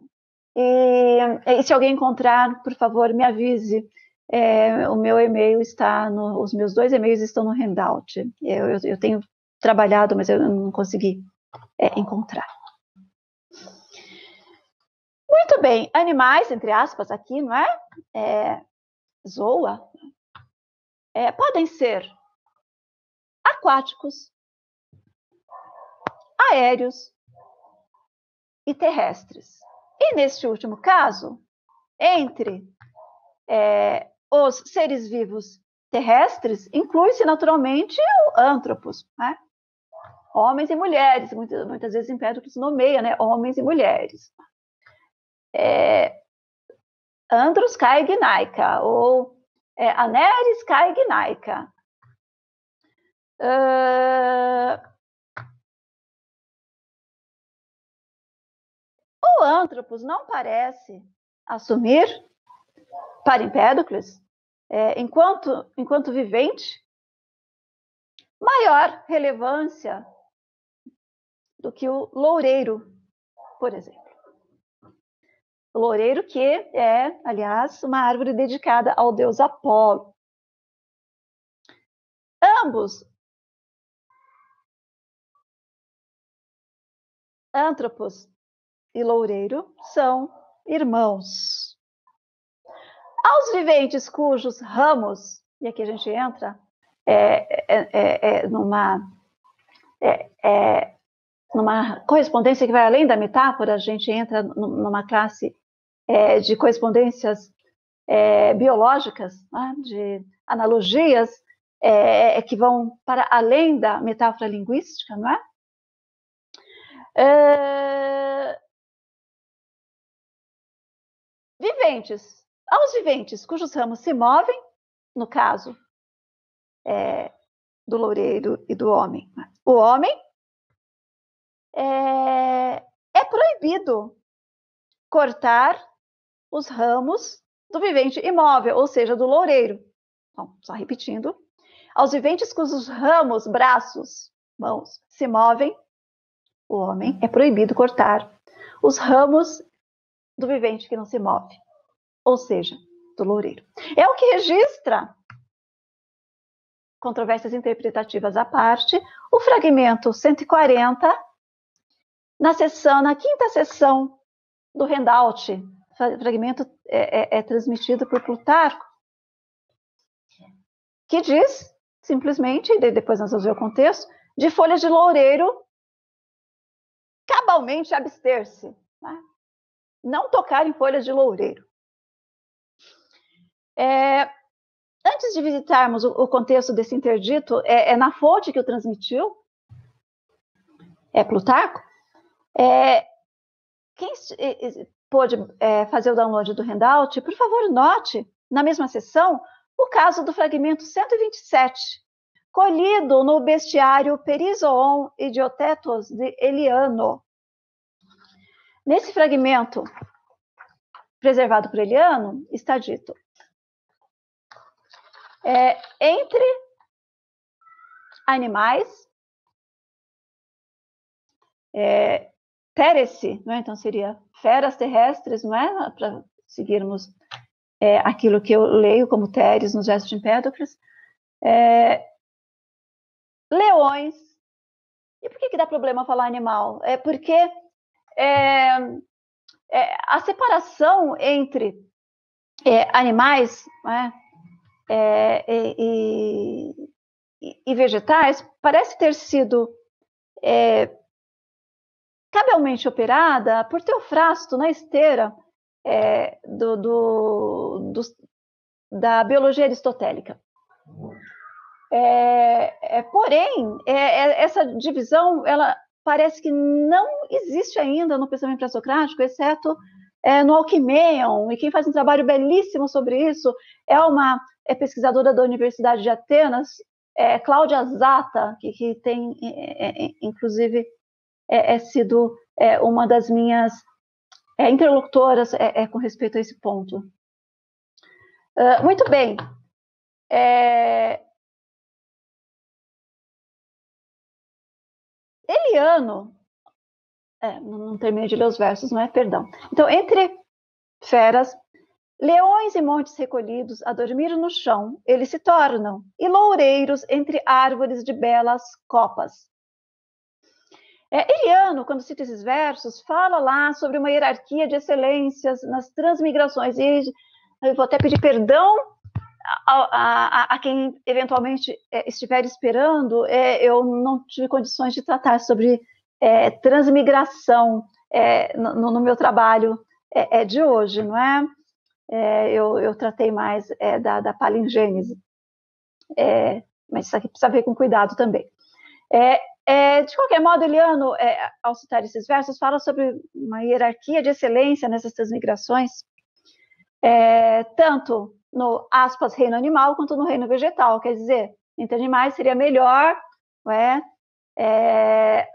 E, e, se alguém encontrar, por favor, me avise. É, o meu e-mail está no, os meus dois e-mails estão no handout. Eu, eu, eu tenho trabalhado, mas eu não consegui é, encontrar. Muito bem, animais, entre aspas, aqui, não é? é zoa. É, podem ser aquáticos, aéreos e terrestres. E neste último caso, entre é, os seres vivos terrestres, inclui-se naturalmente o antropos, né? homens e mulheres. Muitas, muitas vezes Empédocles nomeia né? homens e mulheres é, Andros Gnaica, ou é, Aneris Gnaica. Uh, o Antropos não parece assumir para Empédocles, é, enquanto, enquanto vivente, maior relevância do que o loureiro, por exemplo loureiro, que é, aliás, uma árvore dedicada ao deus Apolo. Ambos, Antropos e Loureiro, são irmãos. Aos viventes cujos ramos, e aqui a gente entra é, é, é, é numa, é, é, numa correspondência que vai além da metáfora, a gente entra numa classe de correspondências biológicas, né, de analogias que vão para além da metáfora linguística, não é viventes, aos viventes cujos ramos se movem, no caso é, do loureiro e do homem. O homem é, é proibido cortar os ramos do vivente imóvel, ou seja, do loureiro. Então, só repetindo. Aos viventes cujos ramos, braços, mãos se movem, o homem é proibido cortar os ramos do vivente que não se move, ou seja, do loureiro. É o que registra, controvérsias interpretativas à parte, o fragmento 140, na sessão, na quinta sessão do handout fragmento é, é, é transmitido por Plutarco, que diz, simplesmente, depois nós vamos ver o contexto, de folhas de loureiro cabalmente abster-se. Né? Não tocar em folhas de loureiro. É, antes de visitarmos o, o, contexto desse interdito, é, é, na fonte que o transmitiu, é Plutarco. É, quem pôde é, fazer o download do handout, por favor, note na mesma sessão o caso do fragmento 127, colhido no bestiário Perizoon Idiotetos de Eliano. Nesse fragmento, preservado por Eliano, está dito: é, entre animais, é, é? então seria feras terrestres, não é? Para seguirmos é, aquilo que eu leio como teres nos versos de Empédocles, é, leões. E por que, que dá problema falar animal? É porque é, é, a separação entre é, animais né, é, e, e, vegetais parece ter sido é, cabalmente operada por Teofrasto na esteira é, do, do, do, da biologia aristotélica. É, é, porém, é, é, essa divisão ela parece que não existe ainda no pensamento pré-socrático, exceto é, no Alquimeion, e quem faz um trabalho belíssimo sobre isso é uma é pesquisadora da Universidade de Atenas, é, Cláudia Zata, que, que tem, é, é, inclusive, é, sido uma das minhas interlocutoras com respeito a esse ponto. Uh, muito bem. Eliano, é, não terminei de ler os versos, não é? Perdão. Então, entre feras, leões e montes recolhidos a dormir no chão, eles se tornam, e loureiros entre árvores de belas copas. É, Eliano, quando cita esses versos, fala lá sobre uma hierarquia de excelências nas transmigrações. E eu vou até pedir perdão a, a, a quem eventualmente é, estiver esperando, é, eu não tive condições de tratar sobre é, transmigração é, no, no, meu trabalho é, é de hoje, não é? é eu, eu, tratei mais da, da palingênese, mas isso aqui precisa ver com cuidado também. de qualquer modo, Eliano, ao citar esses versos, fala sobre uma hierarquia de excelência nessas transmigrações, tanto no aspas reino animal quanto no reino vegetal. Quer dizer, entre animais seria melhor é, é,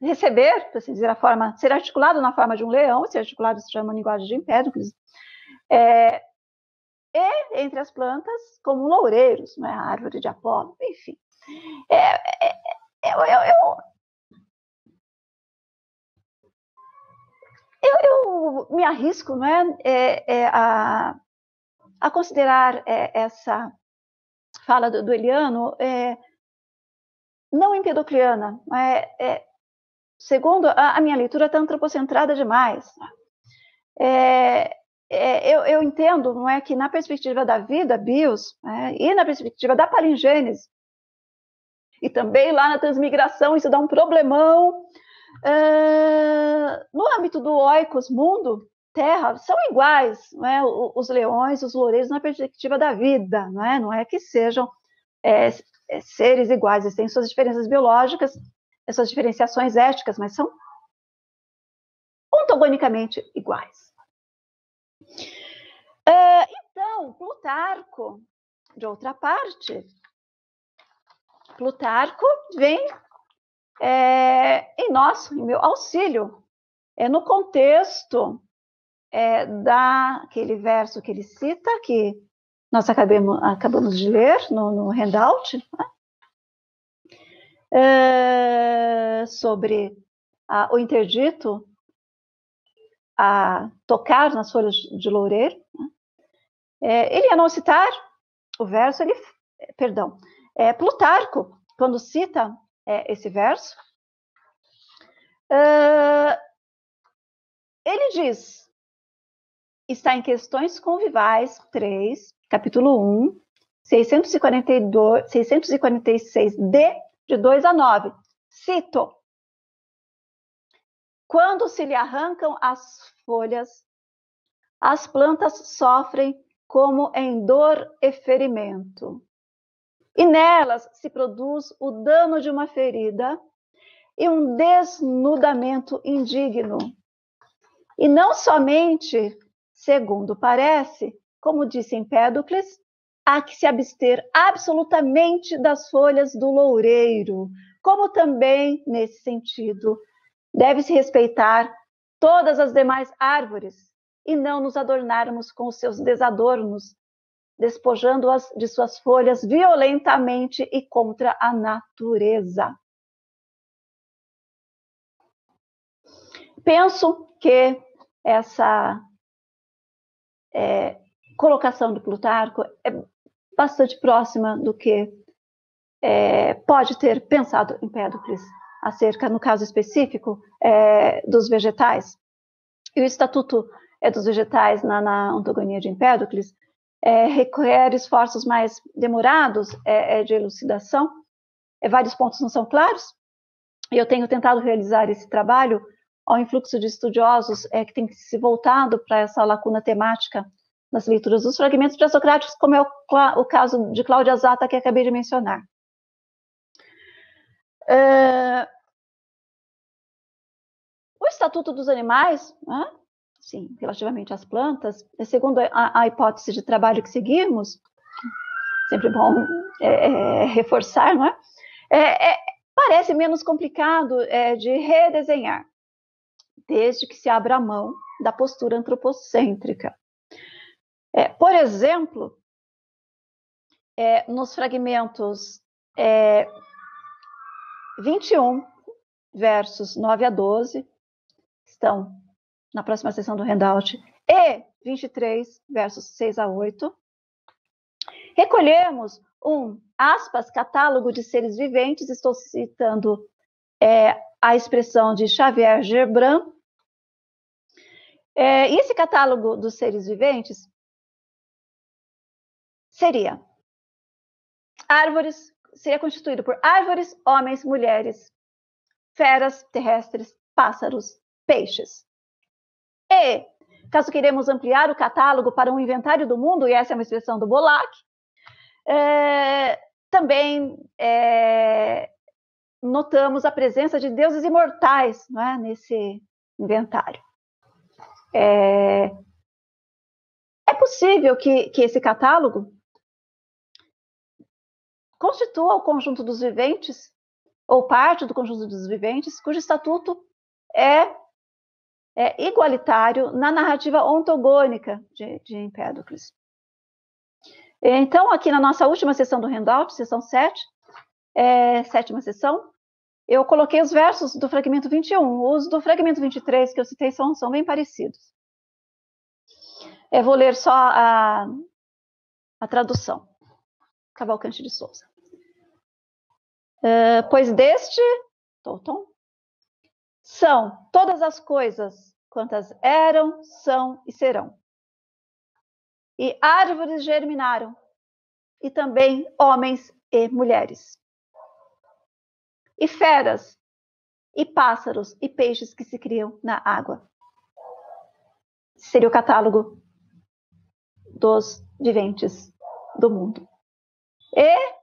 receber, para assim dizer a forma, ser articulado na forma de um leão, ser articulado se chama linguagem de Empédocles, é, e entre as plantas, como loureiros, né, a árvore de Apolo, enfim. É, é, é eu, eu, eu, eu, me arrisco né, é, é, a, a considerar é, essa fala do, do Eliano é, não empedocliana. É, é, segundo a, a, minha leitura, está antropocentrada demais. É, é, eu, eu, entendo não é, que na perspectiva da vida, bios, né, e na perspectiva da palingênese, e também lá na transmigração, isso dá um problemão. No âmbito do oikos mundo, terra são iguais, não é? os leões, os loureiros na perspectiva da vida, não é? Não é que sejam é, é, seres iguais, eles têm suas diferenças biológicas, suas diferenciações éticas, mas são ontogonicamente iguais. Uh, então, Plutarco, de outra parte, Plutarco vem é, em nosso, em meu auxílio, é no contexto é, daquele verso que ele cita, que nós acabemos, acabamos de ler no, no handout, né? É, sobre a, o interdito a tocar nas folhas de loureiro. Né? É, ele, a não citar o verso, ele, perdão, é, Plutarco, quando cita é, esse verso, é, ele diz está em Questões Convivais 3, capítulo 1, 642, 646d, de 2 a 9. Cito: Quando se lhe arrancam as folhas, as plantas sofrem como em dor e ferimento. E nelas se produz o dano de uma ferida e um desnudamento indigno. E não somente, segundo parece, como disse Empédocles, há que se abster absolutamente das folhas do loureiro, como também, nesse sentido, deve-se respeitar todas as demais árvores, e não nos adornarmos com os seus desadornos, despojando-as de suas folhas violentamente e contra a natureza. Penso que essa é, colocação do Plutarco é bastante próxima do que é, pode ter pensado Empédocles acerca, no caso específico, é, dos vegetais. E o Estatuto é, dos vegetais na, na de Empédocles, é, requer esforços mais demorados é, é, de elucidação, é, vários pontos não são claros, e eu tenho tentado realizar esse trabalho ao influxo de estudiosos é, que tem se voltado para essa lacuna temática nas leituras dos fragmentos pré-socráticos, como é o, o, caso de Cláudia Zata, que acabei de mencionar. Uh, o Estatuto dos Animais, né, sim, relativamente às plantas, é segundo a, a hipótese de trabalho que seguimos, sempre bom é, é, reforçar, não é? é? é parece menos complicado é, de redesenhar, desde que se abra a mão da postura antropocêntrica. É, por exemplo, nos fragmentos 21, versos 9 a 12, estão na próxima sessão do handout, e 23, versos 6 a 8. Recolhemos um, aspas, catálogo de seres viventes, estou citando é, a expressão de Xavier Gerbrand. É, esse catálogo dos seres viventes seria árvores, seria constituído por árvores, homens, mulheres, feras terrestres, pássaros, peixes. E, caso queremos ampliar o catálogo para um inventário do mundo, e essa é uma expressão do Bolac, é, também é, notamos a presença de deuses imortais é, nesse inventário. É, é possível que, que esse catálogo constitua o conjunto dos viventes, ou parte do conjunto dos viventes, cujo estatuto é é, igualitário na narrativa ontogônica de, de Empédocles. Então, aqui na nossa última sessão do handout, sessão 7, é, sétima sessão, eu coloquei os versos do fragmento 21. Os do fragmento 23 que eu citei são, são bem parecidos. Eu vou ler só a, a tradução. Cavalcante de Souza. Uh, pois deste, Tolton, são todas as coisas quantas eram, são e serão. E árvores germinaram, e também homens e mulheres. E feras, e pássaros e peixes que se criam na água. Seria o catálogo dos viventes do mundo. E,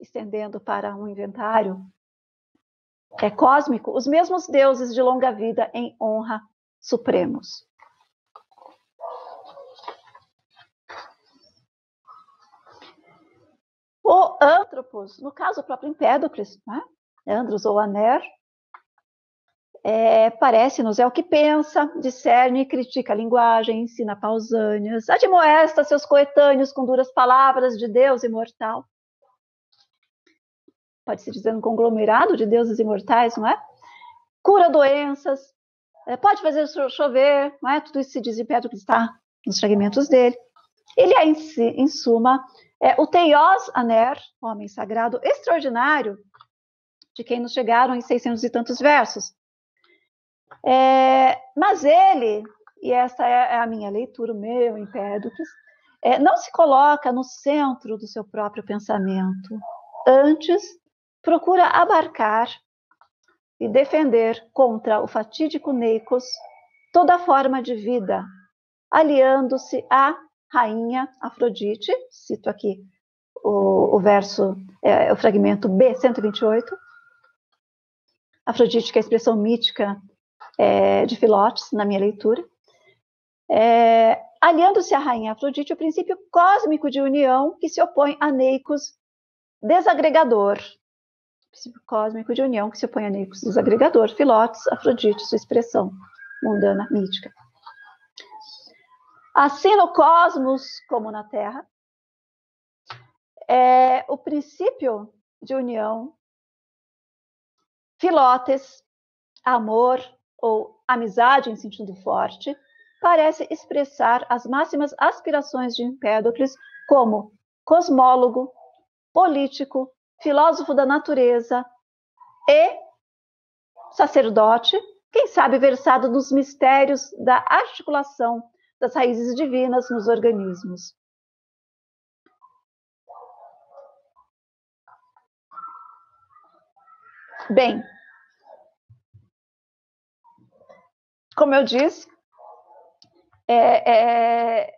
estendendo para um inventário é cósmico, os mesmos deuses de longa vida em honra supremos. O Antropos, no caso o próprio Empédocles, né? Andros ou Aner, é, parece-nos é o que pensa, discerne e critica a linguagem, ensina pausâneas, admoesta seus coetâneos com duras palavras de Deus imortal pode-se dizer um conglomerado de deuses imortais, não é? Cura doenças, é, pode fazer chover, não é? Tudo isso se diz em Pedro que está nos fragmentos dele. Ele é, em, si, em suma, é o Teios Aner, homem sagrado extraordinário, de quem nos chegaram em 600 e tantos versos. É, mas ele, e essa é, é a minha leitura, o meu Empédocles, é, não se coloca no centro do seu próprio pensamento. Antes, procura abarcar e defender contra o fatídico Neicos toda forma de vida, aliando-se a rainha Afrodite, cito aqui o, o verso, é, o fragmento B, 128. Afrodite, que é a expressão mítica é, de Filotes, na minha leitura. É, aliando-se à rainha Afrodite, o princípio cósmico de união que se opõe a Neicos desagregador. Princípio cósmico de união que se opõe a Neicos desagregador. Filotes, Afrodite, sua expressão mundana, mítica. Assim no cosmos como na Terra, é, o princípio de união, filotes, amor ou amizade em sentido forte, parece expressar as máximas aspirações de Empédocles como cosmólogo, político, filósofo da natureza e sacerdote, quem sabe versado nos mistérios da articulação das raízes divinas nos organismos. Bem, como eu disse, é, é,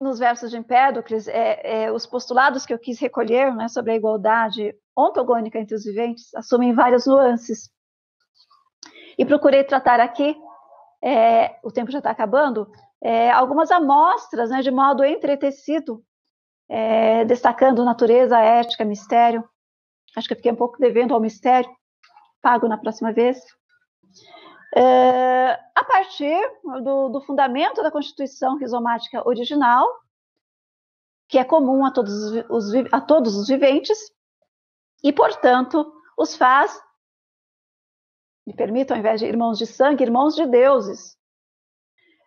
nos versos de Empédocles, é, é, os postulados que eu quis recolher né, sobre a igualdade ontogônica entre os viventes assumem várias nuances. E procurei tratar aqui, é, o tempo já está acabando, é, algumas amostras né, de modo entretecido, destacando natureza, ética, mistério, Acho que eu fiquei um pouco devendo ao mistério, pago na próxima vez. É, a partir do, do, fundamento da Constituição rizomática original, que é comum a todos os, a todos os viventes, e, portanto, os faz, me permitam, ao invés de irmãos de sangue, irmãos de deuses,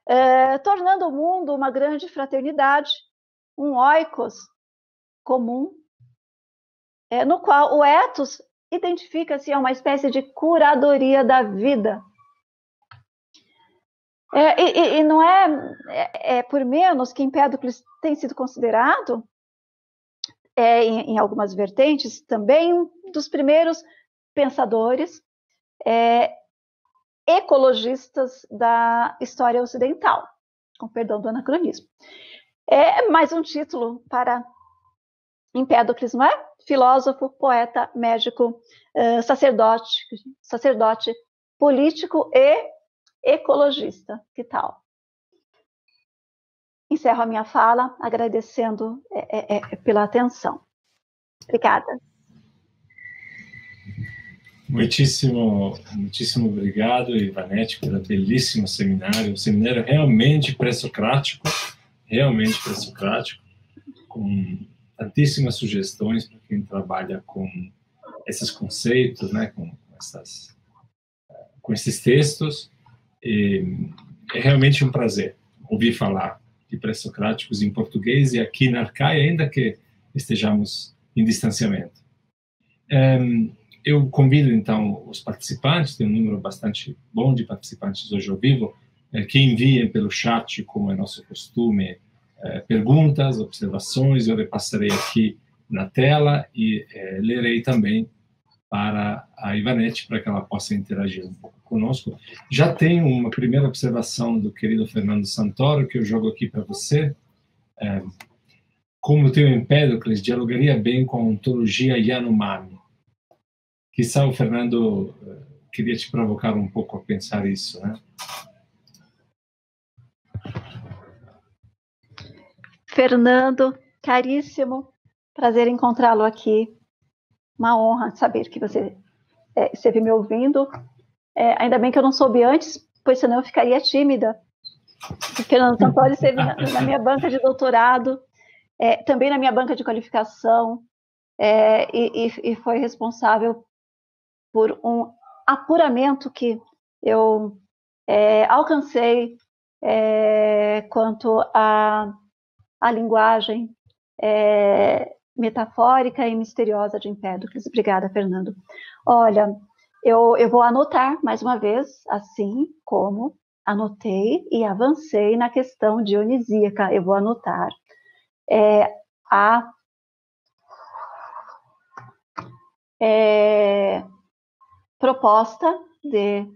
é, tornando o mundo uma grande fraternidade, um oikos comum, é, no qual o ethos identifica-se a uma espécie de curadoria da vida. É, e, e, não é, é, é, por menos que Empédocles tem sido considerado, é, em, em, algumas vertentes, também um dos primeiros pensadores é, ecologistas da história ocidental, com perdão do anacronismo. É mais um título para Empédocles, não é? Filósofo, poeta, médico, uh, sacerdote, sacerdote, político e ecologista. Que tal? Encerro a minha fala agradecendo é, é, é, pela atenção. Obrigada. Muitíssimo, muitíssimo obrigado, Ivanete, pelo belíssimo seminário. Um seminário realmente pré-socrático, realmente pré-socrático, com tantíssimas sugestões para quem trabalha com esses conceitos, né, com, essas, com esses textos. E é realmente um prazer ouvir falar de pré-socráticos em português e aqui na Arcaia, ainda que estejamos em distanciamento. eu convido então os participantes, tem um número bastante bom de participantes hoje ao vivo, eh, que enviem pelo chat, como é nosso costume, é, perguntas, observações, eu repassarei aqui na tela e é, lerei também para a Ivanete, para que ela possa interagir um pouco conosco. Já tenho uma primeira observação do querido Fernando Santoro, que eu jogo aqui para você. É, como teu Empédocles dialogaria bem com a ontologia Yanomami. Quizá o Fernando é, queria te provocar um pouco a pensar isso, né? Fernando, caríssimo, prazer encontrá-lo aqui. Uma honra saber que você é, esteve me ouvindo. É, ainda bem que eu não soube antes, pois senão eu ficaria tímida. O Fernando Santoro esteve na, na, minha banca de doutorado, é, também na minha banca de qualificação, é, e, e, foi responsável por um apuramento que eu é, alcancei é, quanto a a linguagem é, metafórica e misteriosa de Empédocles. Obrigada, Fernando. Olha, eu, eu vou anotar mais uma vez, assim como anotei e avancei na questão dionisíaca. Eu vou anotar é, a é, proposta de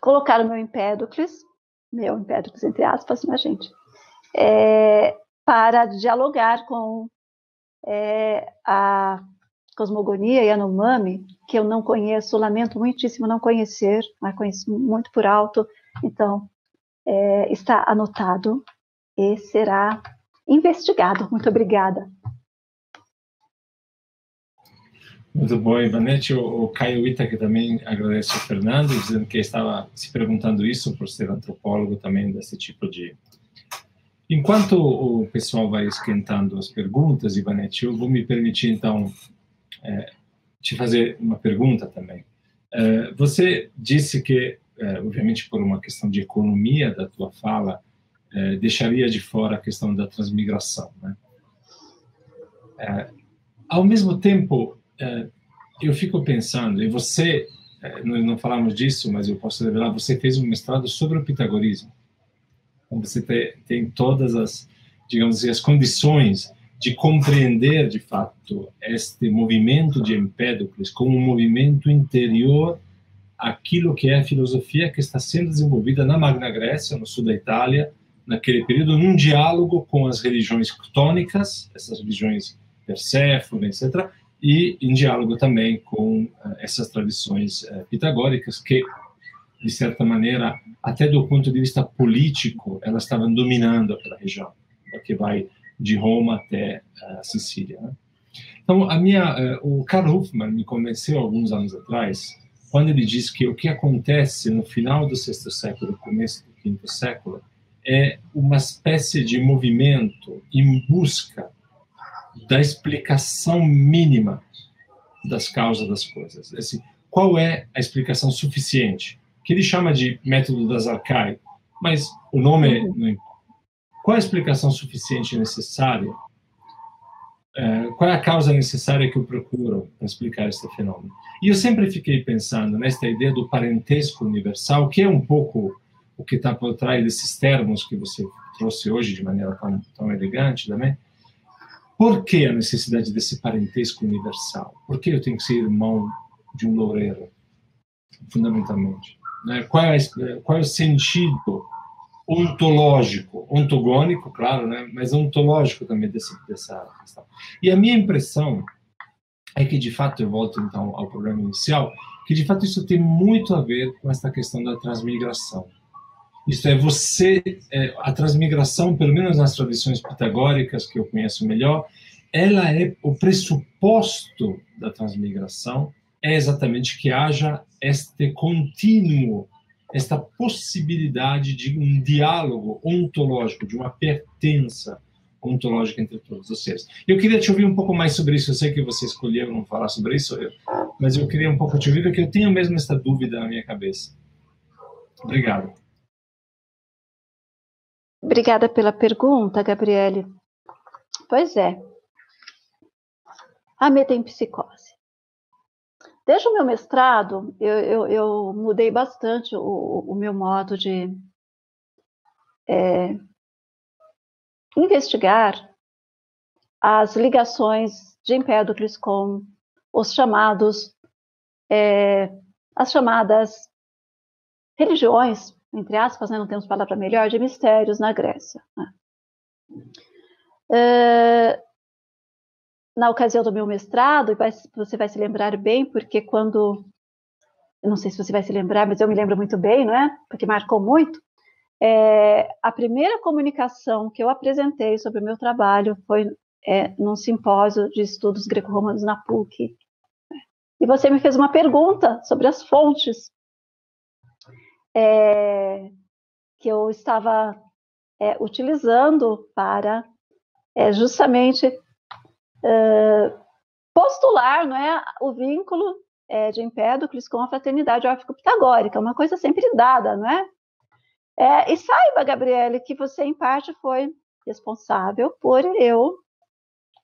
colocar o meu Empédocles meu Empédocles entre aspas, mas gente, é, para dialogar com é, a cosmogonia Yanomami, que eu não conheço, lamento muitíssimo não conhecer, mas conheço muito por alto, então é, está anotado e será investigado. Muito obrigada. Muito bom, Ivanete. O, o Caio Ita, também agradece ao Fernando, dizendo que estava se perguntando isso por ser antropólogo também desse tipo de. Enquanto o pessoal vai esquentando as perguntas, Ivanete, eu vou me permitir então é, te fazer uma pergunta também. É, você disse que, é, obviamente por uma questão de economia da tua fala, é, deixaria de fora a questão da transmigração, né? É, ao mesmo tempo, é, eu fico pensando, e você, nós não falamos disso, mas eu posso revelar, você fez um mestrado sobre o pitagorismo. Você tem, todas as, digamos assim, as condições de compreender, de fato, este movimento de Empédocles como um movimento interior aquilo que é a filosofia que está sendo desenvolvida na Magna Grécia, no sul da Itália, naquele período, num diálogo com as religiões ctônicas, essas religiões Perséfone, etc., e em diálogo também com uh, essas tradições uh, pitagóricas que, de certa maneira, até do ponto de vista político, elas estavam dominando aquela região, que vai de Roma até a uh, Sicília. Né? Então, a minha, o Karl Hofmann me convenceu alguns anos atrás, quando ele diz que o que acontece no final do sexto século, começo do quinto século, é uma espécie de movimento em busca da explicação mínima das causas das coisas. Assim, qual é a explicação suficiente? Que ele chama de método das arcai, mas o nome uhum. não importa. Qual a explicação suficiente necessária? É, qual é a causa necessária que eu procuro para explicar este fenômeno? E eu sempre fiquei pensando nesta ideia do parentesco universal, que é um pouco o que está por trás desses termos que você trouxe hoje de maneira tão, tão elegante também. Por que a necessidade desse parentesco universal? Por que eu tenho que ser irmão de um loureiro, fundamentalmente? Né? Qual, é, qual é o sentido ontológico, ontogônico, claro, né? mas ontológico também desse, dessa questão? E a minha impressão é que, de fato, eu volto então ao problema inicial, que de fato isso tem muito a ver com essa questão da transmigração. Isso é você, é, a transmigração, pelo menos nas tradições pitagóricas que eu conheço melhor, ela é o pressuposto da transmigração é exatamente que haja este contínuo, esta possibilidade de um diálogo ontológico, de uma pertença ontológica entre todos os seres. Eu queria te ouvir um pouco mais sobre isso. Eu sei que você escolheu não falar sobre isso, mas eu queria um pouco te ouvir porque eu tenho mesmo essa dúvida na minha cabeça. Obrigado. Obrigada pela pergunta, Gabriele. Pois é. A metempsicose. Desde o meu mestrado, eu, eu, eu mudei bastante o, o, meu modo de é, investigar as ligações de Empédocles com os chamados, é, as chamadas religiões entre aspas, né, não temos palavra melhor, de mistérios na Grécia. Né? É, na ocasião do meu mestrado, vai, você vai se lembrar bem, porque quando. Não sei se você vai se lembrar, mas eu me lembro muito bem, não é? Porque marcou muito. É, a primeira comunicação que eu apresentei sobre o meu trabalho foi é, num simpósio de estudos greco-romanos na PUC. E você me fez uma pergunta sobre as fontes é, que eu estava é, utilizando para é, justamente é, postular não é, o vínculo é, de Empédocles com a fraternidade órfico-pitagórica, uma coisa sempre dada, não é? é? E saiba, Gabriele, que você, em parte, foi responsável por eu,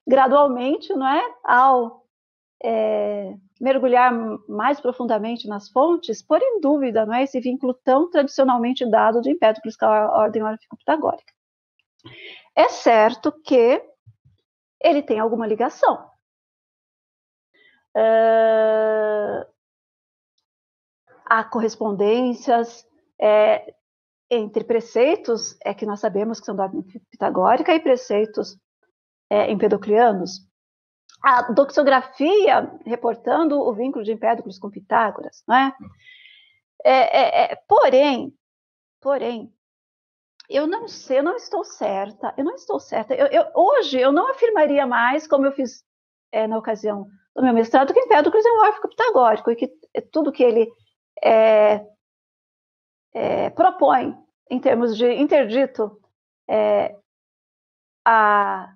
gradualmente, não é, ao é, mergulhar mais profundamente nas fontes, pôr em dúvida não é, esse vínculo tão tradicionalmente dado de Empédocles com a ordem órfico-pitagórica. É certo que ele tem alguma ligação. Uh, há correspondências, é, entre preceitos é que nós sabemos que são da pitagórica e preceitos é, empedoclianos. A doxografia reportando o vínculo de Empédocles com Pitágoras, não é? É, é, é, porém, porém, eu não sei, eu não estou certa, eu não estou certa. Eu, eu, hoje eu não afirmaria mais, como eu fiz é, na ocasião do meu mestrado, que Empédocles é um órfico pitagórico e que tudo que ele é, é, propõe em termos de interdito é, a,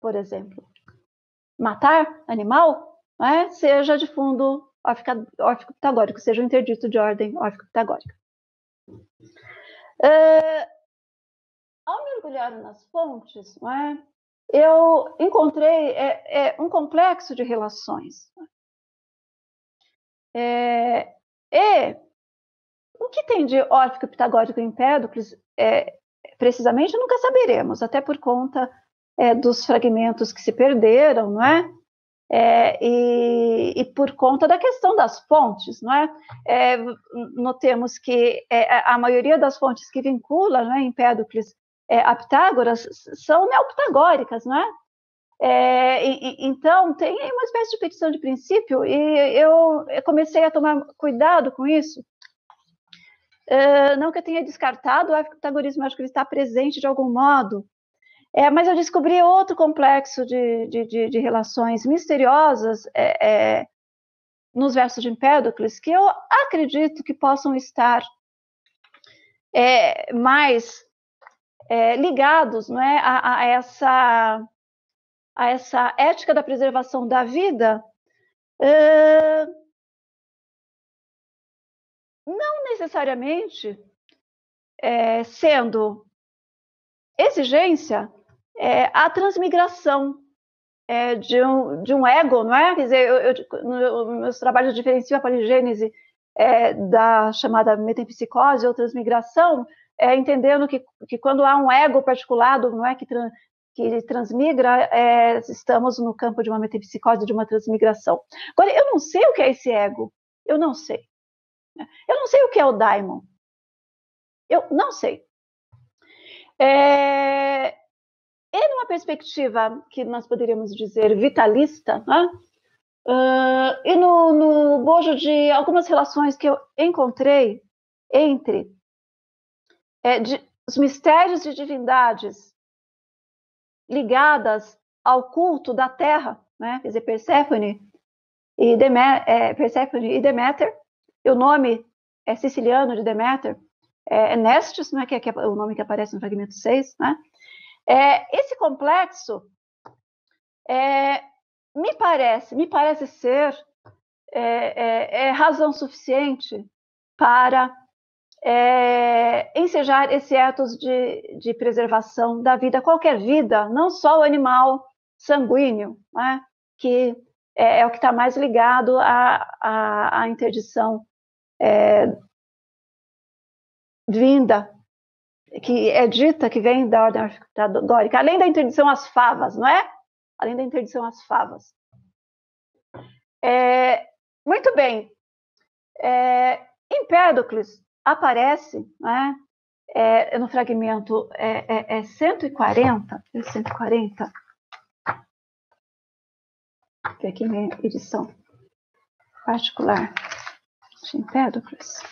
por exemplo, matar animal, é, seja de fundo órfico pitagórico, seja um interdito de ordem órfico Uh, ao mergulhar nas fontes, é, eu encontrei é, é, um complexo de relações. É, e o que tem de órfico pitagórico em Empédocles, é, precisamente, nunca saberemos, até por conta é, dos fragmentos que se perderam, não é? É, e, e, por conta da questão das fontes, não é? é notemos que é, a maioria das fontes que vincula, não é, Empédocles é, a Pitágoras são neopitagóricas, não é? É, e, então, tem uma espécie de petição de princípio, e eu comecei a tomar cuidado com isso, Uh, não que eu tenha descartado o pitagorismo, acho que ele está presente de algum modo. É, mas eu descobri outro complexo de, de, de, de relações misteriosas é, é, nos versos de Empédocles, que eu acredito que possam estar é, mais é, ligados não é, a, a, essa, a essa ética da preservação da vida. Não necessariamente é, sendo exigência é, a transmigração é, de, um, de um ego, não é? Quer dizer, eu, eu, no, meus trabalhos diferenciam a poligênese é, da chamada metempsicose ou transmigração, é, entendendo que, que quando há um ego particulado, não é, que, que transmigra, é, estamos no campo de uma metempsicose, de uma transmigração. Agora, eu não sei o que é esse ego, eu não sei. Eu não sei o que é o daimon. Eu não sei. É, e numa perspectiva que nós poderíamos dizer vitalista, né? uh, e no, no bojo de algumas relações que eu encontrei entre é, de, os mistérios de divindades ligadas ao culto da terra, né? quer dizer, e, Demet, é, Perséfone e Deméter, o nome é siciliano de Deméter, é, é Nestes, né, que, é, que, é, o nome que aparece no fragmento 6, né? É, esse complexo é, me parece, me parece ser é, é, é razão suficiente para ensejar esse ethos de, de, preservação da vida, qualquer vida, não só o animal sanguíneo, né, que é, o que está mais ligado à, à, à interdição é, vinda, que é dita que vem da ordem pitagórica, além da interdição às favas, não é? Além da interdição às favas. É, muito bem. É, Empédocles aparece né, é, no fragmento é, é, é 140, 140, que aqui minha edição particular de Empédocles.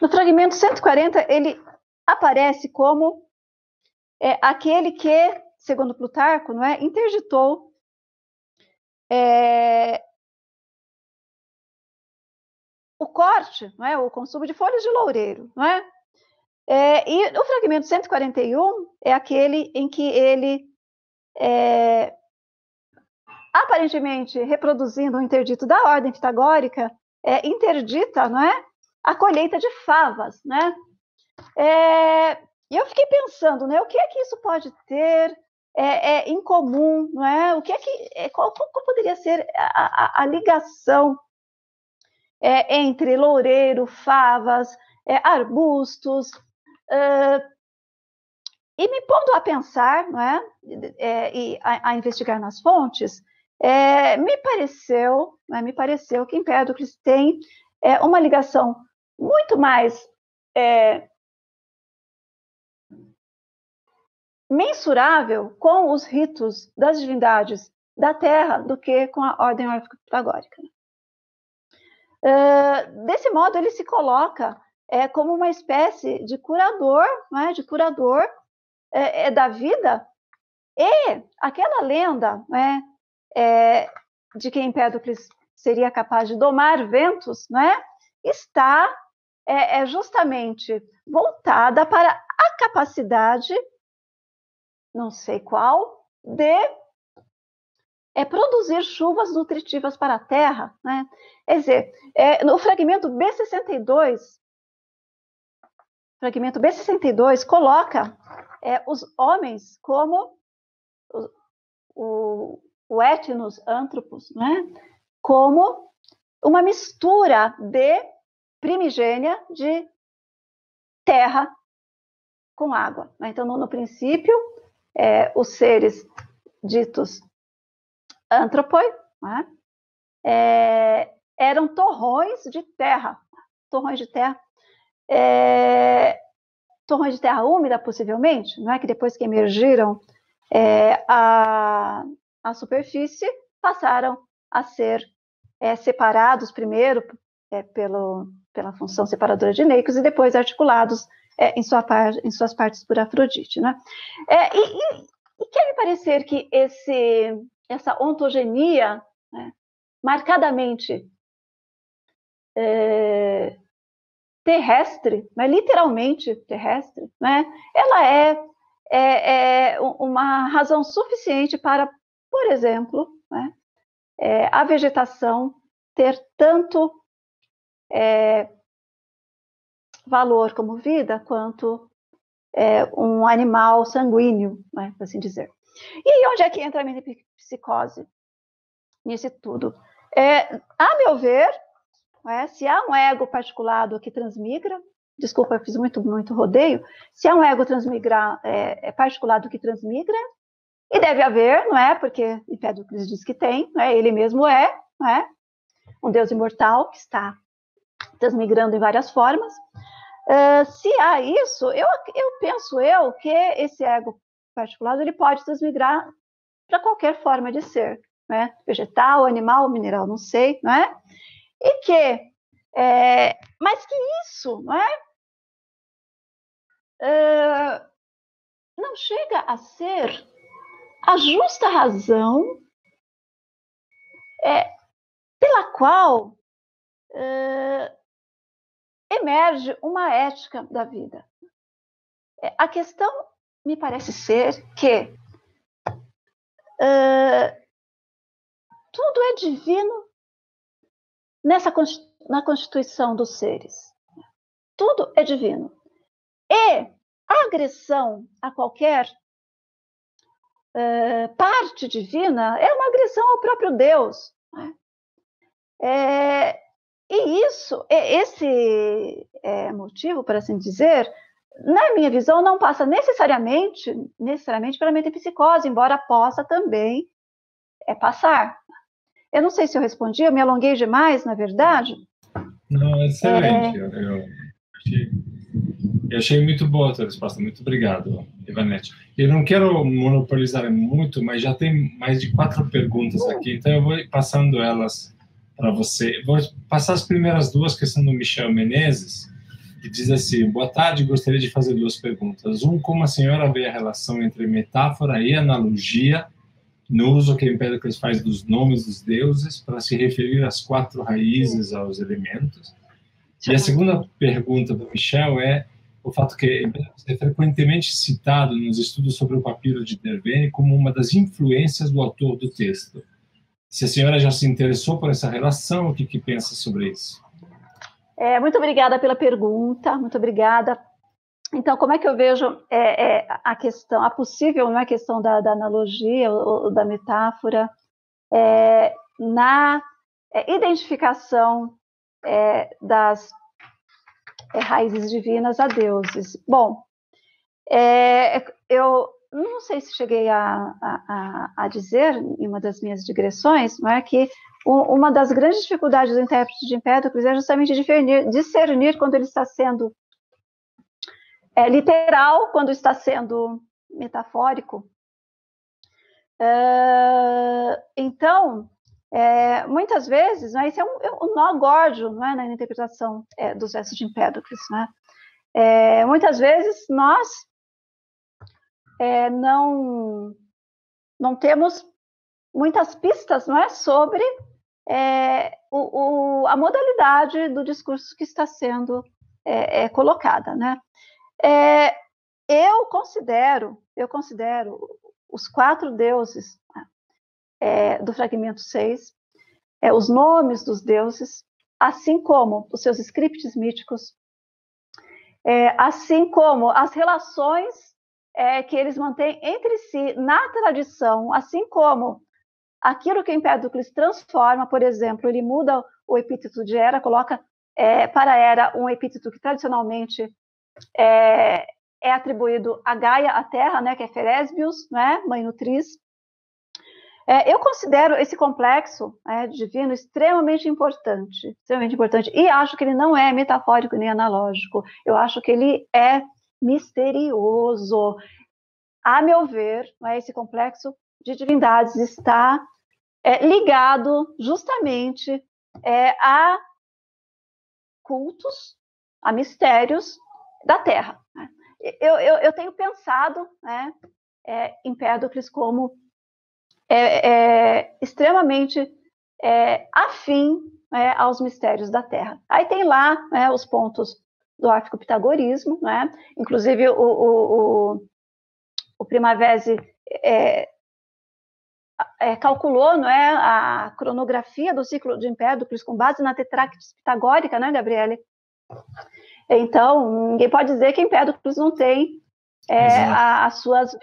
No fragmento 140, ele aparece como é, aquele que, segundo Plutarco, não é, interditou é, o corte, não é, o consumo de folhas de loureiro, não é? é e o fragmento 141 é aquele em que ele, é, aparentemente reproduzindo o interdito da ordem pitagórica, é, interdita, não é, a colheita de favas, né? É, eu fiquei pensando, né, o que é que isso pode ter é, é, em comum, não é? O que é que, é, qual, qual, poderia ser a, a, a ligação é, entre loureiro, favas, arbustos, e me pondo a pensar, não é e a, a, investigar nas fontes, é, me pareceu, é, me pareceu que Empédocles tem é, uma ligação muito mais é, mensurável com os ritos das divindades da Terra do que com a ordem pitagórica. Uh, desse modo, ele se coloca é, como uma espécie de curador, é, de curador é, é, da vida, e aquela lenda né, é, de que Empédocles seria capaz de domar ventos, né, está é, é justamente voltada para a capacidade, não sei qual, de é produzir chuvas nutritivas para a terra. Né? Quer dizer, é, no fragmento B62, fragmento B62 coloca é, os homens como o, o, etnos antropos, né? como uma mistura de primigênia de terra com água. Né? Então, no, no princípio, é, os seres ditos antropoi né? é, eram torrões de terra, torrões de terra é, torrões de terra úmida, possivelmente, não é que depois que emergiram é, a, a superfície, passaram a ser é, separados primeiro é, pelo, pela função separadora de Neicos e depois articulados é, em, sua par, em, suas partes por Afrodite. Né? É, e, e, e, quer me parecer que esse, essa ontogenia né, marcadamente é, terrestre, mas literalmente terrestre, né? ela é, é, é uma razão suficiente para, por exemplo, né, é, a vegetação ter tanto é, valor como vida quanto é, um animal sanguíneo, né, por assim dizer. E aí, onde é que entra a metapsicose nisso tudo? É, a meu ver, é? Se há um ego particulado que transmigra, desculpa, eu fiz muito, muito rodeio, se há um ego transmigra, é, é particulado que transmigra, e deve haver, não é? Porque Empédocles diz que tem, não é? ele mesmo é, não é? um Deus imortal que está transmigrando em várias formas. Uh, se há isso, eu, eu penso eu que esse ego particulado ele pode transmigrar para qualquer forma de ser, né? vegetal, animal, mineral, não sei, não é? E que, é, mas que isso, não é? Uh, não chega a ser a justa razão é, pela qual uh, emerge uma ética da vida. É, a questão me parece ser que uh, tudo é divino nessa na constituição dos seres. Tudo é divino. E a agressão a qualquer uh, parte divina é uma agressão ao próprio Deus. Né? É, e isso, esse é, motivo, por assim dizer, na minha visão, não passa necessariamente, necessariamente pela metapsicose, embora possa também é, passar. Eu não sei se eu respondi, eu me alonguei demais, na verdade. Não, excelente. É... Eu, eu, achei, eu, achei, muito boa a tua resposta. Muito obrigado, Ivanete. Eu não quero monopolizar muito, mas já tem mais de quatro perguntas aqui, então eu vou passando elas para você. Vou passar as primeiras duas, que são do Michel Menezes, que diz assim: Boa tarde, gostaria de fazer duas perguntas. Um, como a senhora vê a relação entre metáfora e analogia no uso que Empédocles faz dos nomes dos deuses para se referir às quatro raízes, aos elementos. E a segunda pergunta do Michel é o fato que Empédocles é frequentemente citado nos estudos sobre o papiro de Dervene como uma das influências do autor do texto. Se a senhora já se interessou por essa relação, o que, que pensa sobre isso? É, muito obrigada pela pergunta, muito obrigada. então, como é que eu vejo é, é, a questão, a possível não é questão da, da analogia ou, ou, da metáfora é, na é, identificação é, das raízes divinas a deuses? Bom, eu não sei se cheguei a, a, a, dizer em uma das minhas digressões, não é que uma das grandes dificuldades do intérprete de Empédocles é justamente discernir, discernir quando ele está sendo é, literal, quando está sendo metafórico. Então, é, muitas vezes, né, esse é um, é um nó górdio não é, na interpretação é, dos versos de Empédocles. Né? É, muitas vezes nós é, não, não temos muitas pistas não é, sobre é, o, o, a modalidade do discurso que está sendo é, colocada. Né? Eu considero, eu considero os quatro deuses do fragmento 6, é, os nomes dos deuses, assim como os seus scripts míticos, assim como as relações é, que eles mantêm entre si na tradição, assim como aquilo que Empédocles transforma, por exemplo, ele muda o epíteto de Hera, coloca é, para Hera um epíteto que tradicionalmente é, é, atribuído a Gaia, a Terra, né, que é Feresbius, né, mãe nutriz. É, eu considero esse complexo né, divino extremamente importante, extremamente importante, e acho que ele não é metafórico nem analógico. Eu acho que ele é misterioso. A meu ver, é, esse complexo de divindades está é, ligado justamente é, a cultos, a mistérios da Terra. Né? Eu, eu, eu, tenho pensado né, é, Empédocles como é, é, extremamente afim né, aos mistérios da Terra. Aí tem lá né, os pontos do órfico-pitagorismo, né? Inclusive, o, o, o, o Primavesi é, é, calculou não é, a cronografia do ciclo de Empédocles com base na tetractis pitagórica, né, Gabriele? Então, ninguém pode dizer que Empédocles não tem é, a, as suas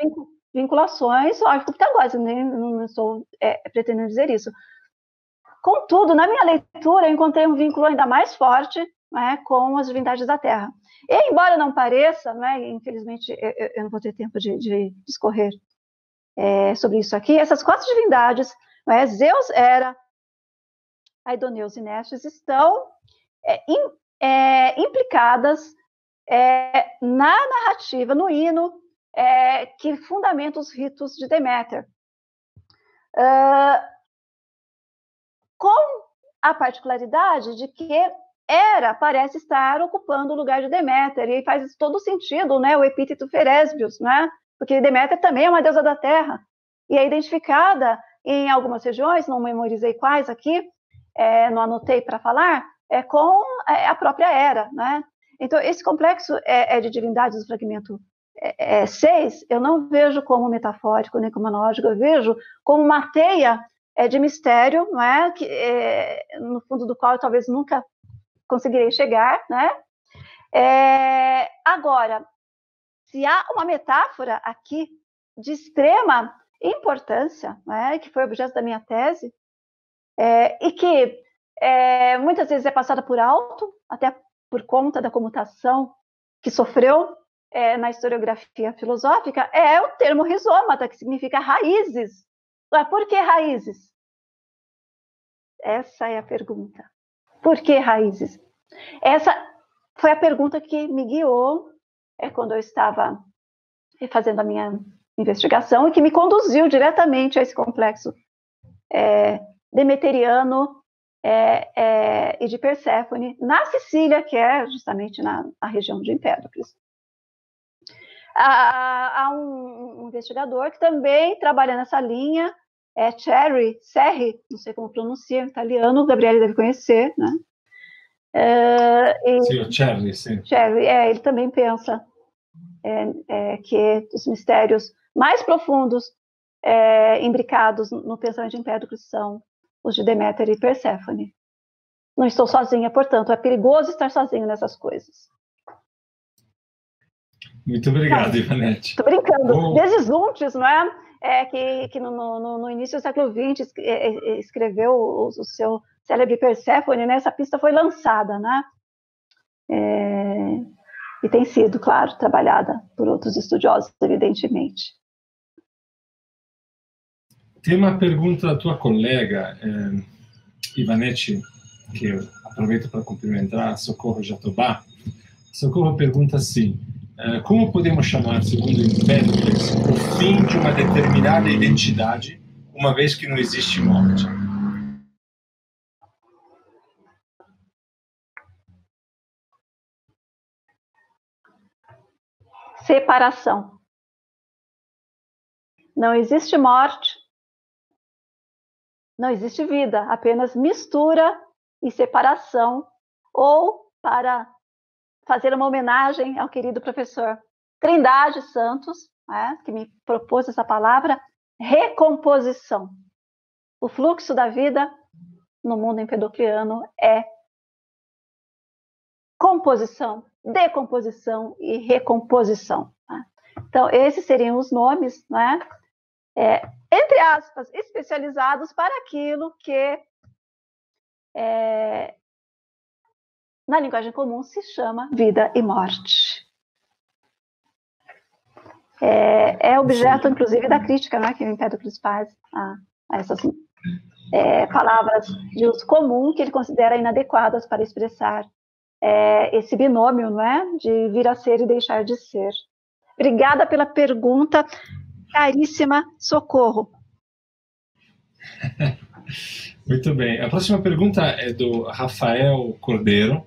vinculações órfico-pitagóricas, nem não estou é, pretendendo dizer isso. Contudo, na minha leitura, eu encontrei um vínculo ainda mais forte né, com as divindades da Terra. E, embora não pareça, né, infelizmente eu, eu, não vou ter tempo de, de discorrer é, sobre isso aqui, essas quatro divindades, né, Zeus, Hera, Aidoneus e Nestes, estão é, in, é, implicadas é, na narrativa, no hino é, que fundamenta os ritos de Deméter. Uh, com a particularidade de que Hera parece estar ocupando o lugar de Deméter, e faz todo sentido, né, o epíteto Feresbius, né, porque Deméter também é uma deusa da terra, e é identificada em algumas regiões, não memorizei quais aqui, é, não anotei para falar, é com é, a própria Hera, né, então esse complexo é, é de divindades do fragmento 6, é, eu não vejo como metafórico nem como analógico, eu vejo como uma teia é, de mistério, não é? Que, é, no fundo do qual eu talvez nunca conseguirei chegar, né? É, agora, se há uma metáfora aqui de extrema importância, né, que foi objeto da minha tese, é, e que é, muitas vezes é passada por alto, até por conta da comutação que sofreu é, na historiografia filosófica, é o termo rizômata, que significa raízes. Por que raízes? Essa é a pergunta. Por que raízes? Essa foi a pergunta que me guiou é, quando eu estava fazendo a minha investigação e que me conduziu diretamente a esse complexo é, demeteriano é, é, e de Perséfone na Sicília, que é justamente na, na região de Empédocles. Há, há um, um, investigador que também trabalha nessa linha, é Cherry, Serri, não sei como pronuncia, em italiano, o Gabriele deve conhecer, né? É, sim, o Cherry, sim. Cherry, é, ele também pensa é, é, que os mistérios mais profundos é, imbricados no pensamento de Empédocles são os de Deméter e Perséfone. Não estou sozinha, portanto, é perigoso estar sozinho nessas coisas. Muito obrigado, é. Ivanete. Estou brincando. Bom... Desluntes, não é? é que, que no, no, no, início do século XX é, é, escreveu o, o seu célebre Perséfone, né? Essa pista foi lançada, né? É, e tem sido, claro, trabalhada por outros estudiosos, evidentemente. Tem uma pergunta da tua colega, eh, Ivanete, que eu aproveito para cumprimentar, Socorro Jatobá. Socorro pergunta assim: como podemos chamar, segundo Empédocles, o fim de uma determinada identidade, uma vez que não existe morte? Separação. Não existe morte, não existe vida, apenas mistura e separação, ou para fazer uma homenagem ao querido professor Trindade Santos, né, que me propôs essa palavra, recomposição. O fluxo da vida no mundo empedocliano é composição, decomposição e recomposição. Né? Então, esses seriam os nomes, né? É, entre aspas, especializados para aquilo que é, na linguagem comum se chama vida e morte. É, é objeto, inclusive, da crítica né, que o Empédocles faz a, a essas é, palavras de uso comum que ele considera inadequadas para expressar é, esse binômio não é, de vir a ser e deixar de ser. Obrigada pela pergunta, caríssima Socorro. Muito bem. A próxima pergunta é do Rafael Cordeiro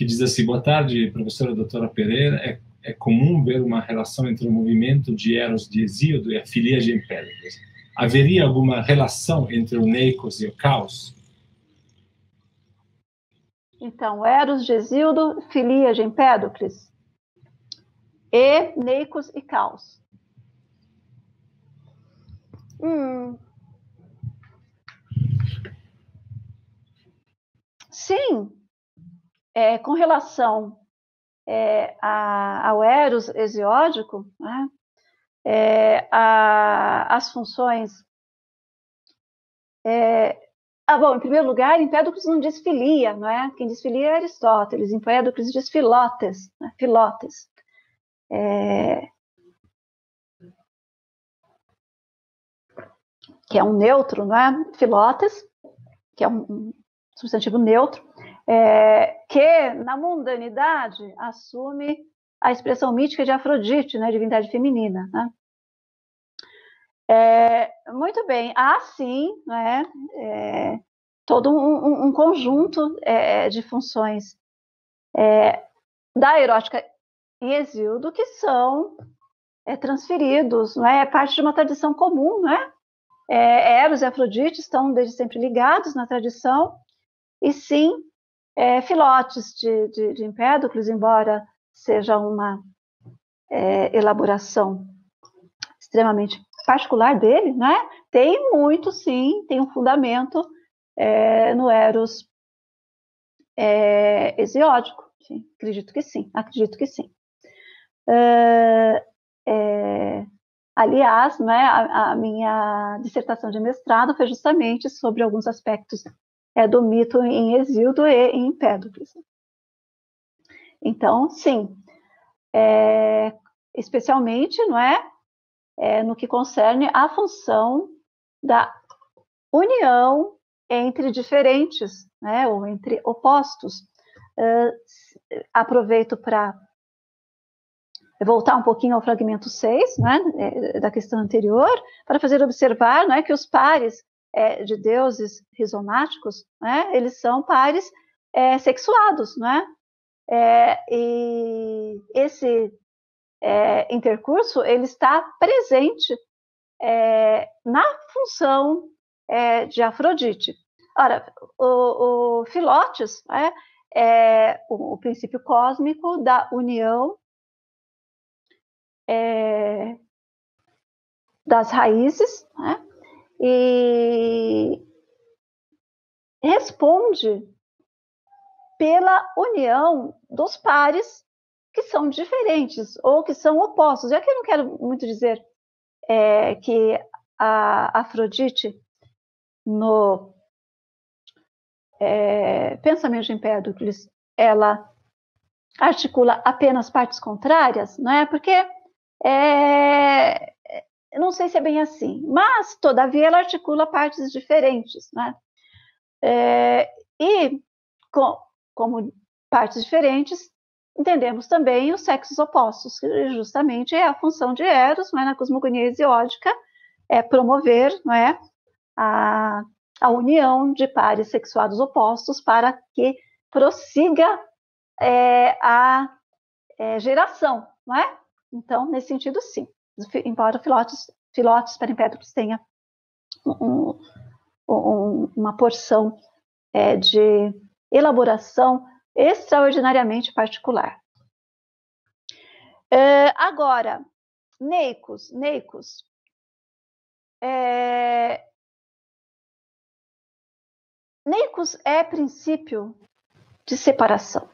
que diz assim: Boa tarde, professora doutora Pereira. É, é comum ver uma relação entre o movimento de Eros de Exíodo e a filia de Empédocles. Haveria alguma relação entre o Neicos e o Caos? Então, Eros de Exíodo, filia de Empédocles e Neicos e Caos. Hum. Sim, é, com relação é, a, ao eros hesiódico, né, é, a, as funções. É, ah, bom, em primeiro lugar, Empédocles não diz filia, não é? Quem diz filia é Aristóteles, Empédocles diz filotes, né? filotes. É, que é um neutro, não é? Filotes, que é um substantivo neutro é, que na mundanidade assume a expressão mítica de Afrodite, né, divindade feminina. Né? É, muito bem, há sim né, é, todo um, um conjunto é, de funções é, da erótica em Exildo que são é, transferidos, não é? é parte de uma tradição comum, né? É, Eros e Afrodite estão desde sempre ligados na tradição, e sim, é, Filotes de, de, de Empédocles, embora seja uma é, elaboração extremamente particular dele, né? Tem muito, sim, tem um fundamento é, no Eros é, hesiódico. Sim, acredito que sim, acredito que sim. É, aliás, né, a, a, minha dissertação de mestrado foi justamente sobre alguns aspectos é do mito em Exildo e em Empédocles. Então, sim, é, especialmente, não é, é, no que concerne a função da união entre diferentes, né, ou entre opostos. Uh, aproveito para voltar um pouquinho ao fragmento 6, né, é, da questão anterior, para fazer observar né, que os pares é, de deuses rizomáticos, né, eles são pares é, sexuados, né? É, e esse é, intercurso ele está presente é, na função é, de Afrodite. Ora, o, o Filotes né, é o, o, princípio cósmico da união das raízes, né, e responde pela união dos pares que são diferentes ou que são opostos. E aqui eu não quero muito dizer é, que a Afrodite, no é, pensamento de Empédocles, ela articula apenas partes contrárias, não é? Porque é, não sei se é bem assim, mas todavia ela articula partes diferentes, né? É, e com, como partes diferentes, entendemos também os sexos opostos, que justamente é a função de Eros, não é, na cosmogonia hesiódica, é promover, não é, a, a união de pares sexuados opostos para que prossiga é, a é, geração, não é? Então, nesse sentido, sim. Embora Filotes, Filotes Empédocles tenha um, um, uma porção é, de elaboração extraordinariamente particular. É, agora, Neicos, Neicos, é, Neicos é princípio de separação.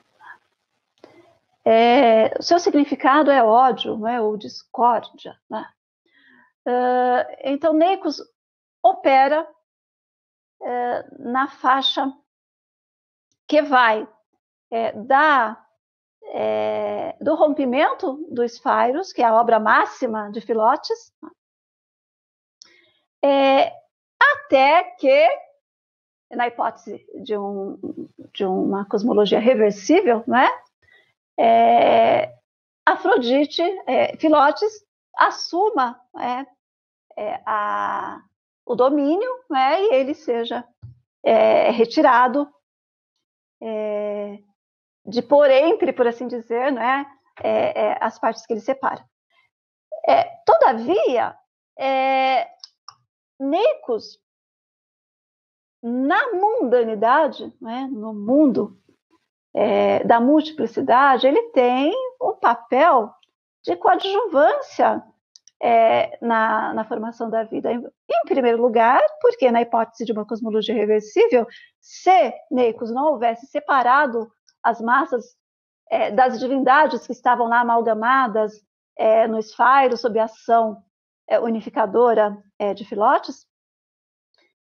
É, o seu significado é ódio, não é? ou discórdia. Né? Uh, então, Neicos opera uh, na faixa que vai é, da, é, do rompimento dos Fairos, que é a obra máxima de Filotes, é, até que, na hipótese de, um, de uma cosmologia reversível, né, é, Afrodite, é, Filotes, assuma é, é, a, o domínio né, e ele seja é, retirado é, de por entre, por assim dizer, né, é, é, as partes que ele separa. É, todavia, é, Necos, na mundanidade, né, no mundo é, da multiplicidade, ele tem um papel de coadjuvância é, na, na, formação da vida. Em, em, primeiro lugar, porque na hipótese de uma cosmologia reversível, se Neicos não houvesse separado as massas é, das divindades que estavam lá amalgamadas é, no esfairo sob a ação é, unificadora é, de Filotes,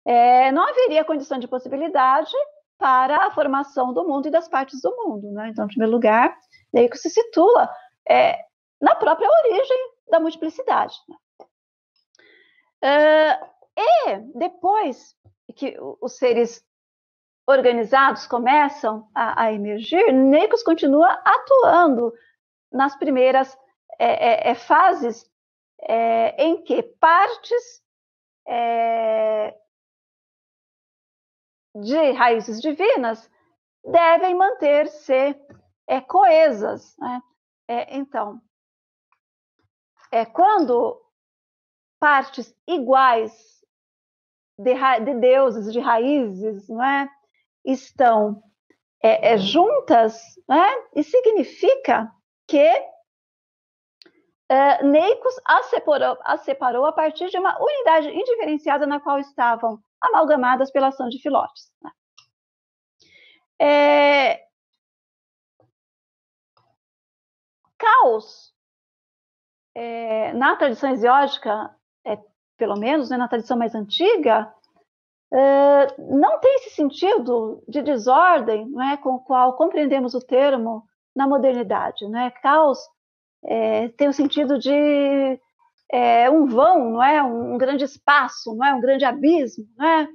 é, não haveria condição de possibilidade para a formação do mundo e das partes do mundo. Né? Então, em primeiro lugar, Neicos se situa na própria origem da multiplicidade. Né? Uh, e depois que os seres organizados começam a, a emergir, Neicos continua atuando nas primeiras é, é, é fases é, em que partes é, de raízes divinas devem manter-se é, coesas. Né? então, é, quando partes iguais de, de deuses, de raízes, não é? estão é, é, juntas, né? e significa que é, Neicos as separou, as separou a partir de uma unidade indiferenciada na qual estavam amalgamadas pela ação de Filotes. Né? É, caos, é, na tradição exótica, é, pelo menos né, na tradição mais antiga, Uh, não tem esse sentido de desordem é, com o qual compreendemos o termo na modernidade. Né? Caos é, tem o sentido de é, um vão, não é? Um, um, grande espaço, não é? um grande abismo. Não é?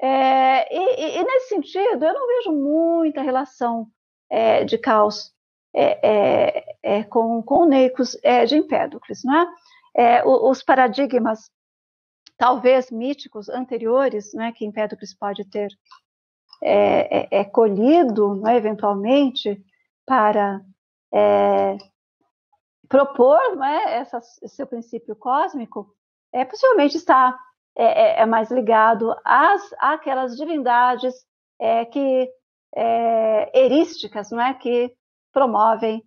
é e, e, nesse sentido, eu não vejo muita relação é, de caos é, com, com o Neicos de Empédocles. Não é? os paradigmas talvez míticos anteriores, né, que Empédocles pode ter é, é, é colhido, eventualmente, para é, propor né, essa, seu princípio cósmico, é, possivelmente está é, é, é mais ligado às àquelas divindades é, que erísticas, não é, que promovem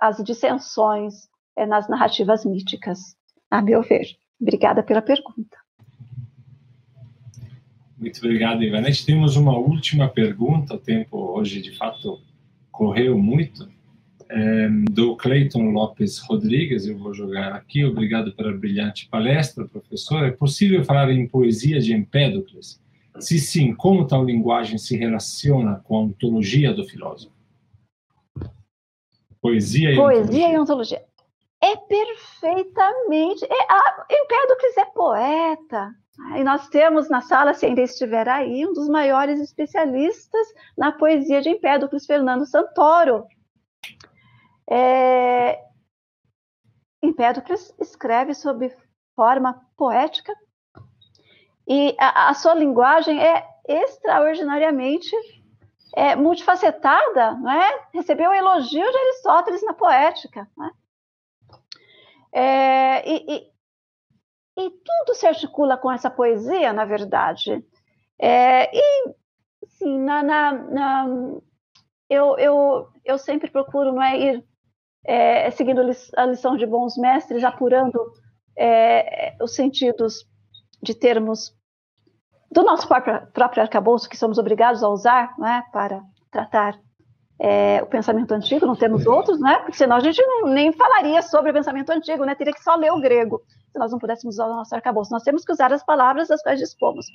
as dissensões nas narrativas míticas, a meu ver. Obrigada pela pergunta. Muito obrigado, Ivanete. Temos uma última pergunta. O tempo hoje, de fato, correu muito. É, do Cleiton Lopes Rodrigues, eu vou jogar aqui. Obrigado pela brilhante palestra, professor. É possível falar em poesia de Empédocles? Se sim, como tal linguagem se relaciona com a ontologia do filósofo? Poesia e Poesia ontologia. e ontologia. É perfeitamente. É, a, Empédocles é poeta. E nós temos na sala, se ainda estiver aí, um dos maiores especialistas na poesia de Empédocles, Fernando Santoro. É... Empédocles escreve sob forma poética e a, a sua linguagem é extraordinariamente é, multifacetada, não é? Recebeu o elogio de Aristóteles na poética, né? É, e, e, e, tudo se articula com essa poesia, na verdade. É, e, sim, na, na, na, eu, eu, eu sempre procuro não é, ir é, seguindo a lição de bons mestres, apurando é, os sentidos de termos do nosso próprio, próprio arcabouço, que somos obrigados a usar né, para tratar é, o pensamento antigo, não temos outros, né? Porque senão a gente não, nem falaria sobre o pensamento antigo, né? Teria que só ler o grego, se nós não pudéssemos usar o nosso arcabouço. Nós temos que usar as palavras das quais dispomos.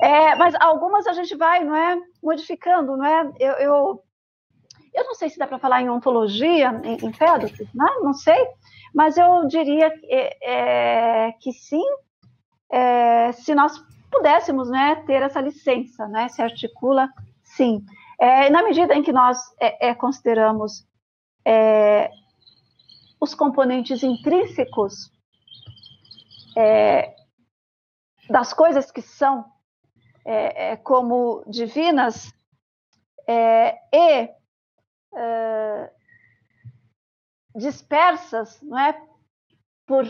É, mas algumas a gente vai, não é, modificando, não é? Eu, eu, eu não sei se dá para falar em ontologia, em, em Fedocles, né? Não sei, mas eu diria que, é, é que sim, é, se nós pudéssemos, né, ter essa licença, né? Se articula, sim. É, na medida em que nós é, consideramos os componentes intrínsecos das coisas que são como divinas e dispersas não é, por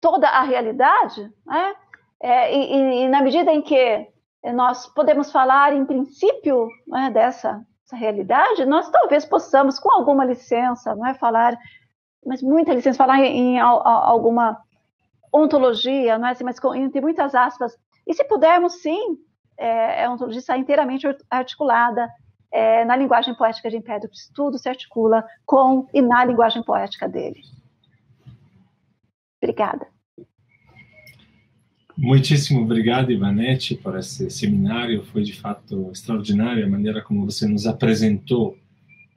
toda a realidade, né? e, e, e na medida em que nós podemos falar, em princípio, né, dessa, dessa, realidade, nós talvez possamos, com alguma licença, não é falar, mas muita licença, falar em, em a, a, alguma ontologia, não é assim, mas com, entre muitas aspas. E se pudermos, sim, é, a ontologia inteiramente articulada é, na linguagem poética de Empédocles, tudo se articula com e na linguagem poética dele. Obrigada. Muitíssimo obrigado, Ivanete, por esse seminário. Foi de fato extraordinária a maneira como você nos apresentou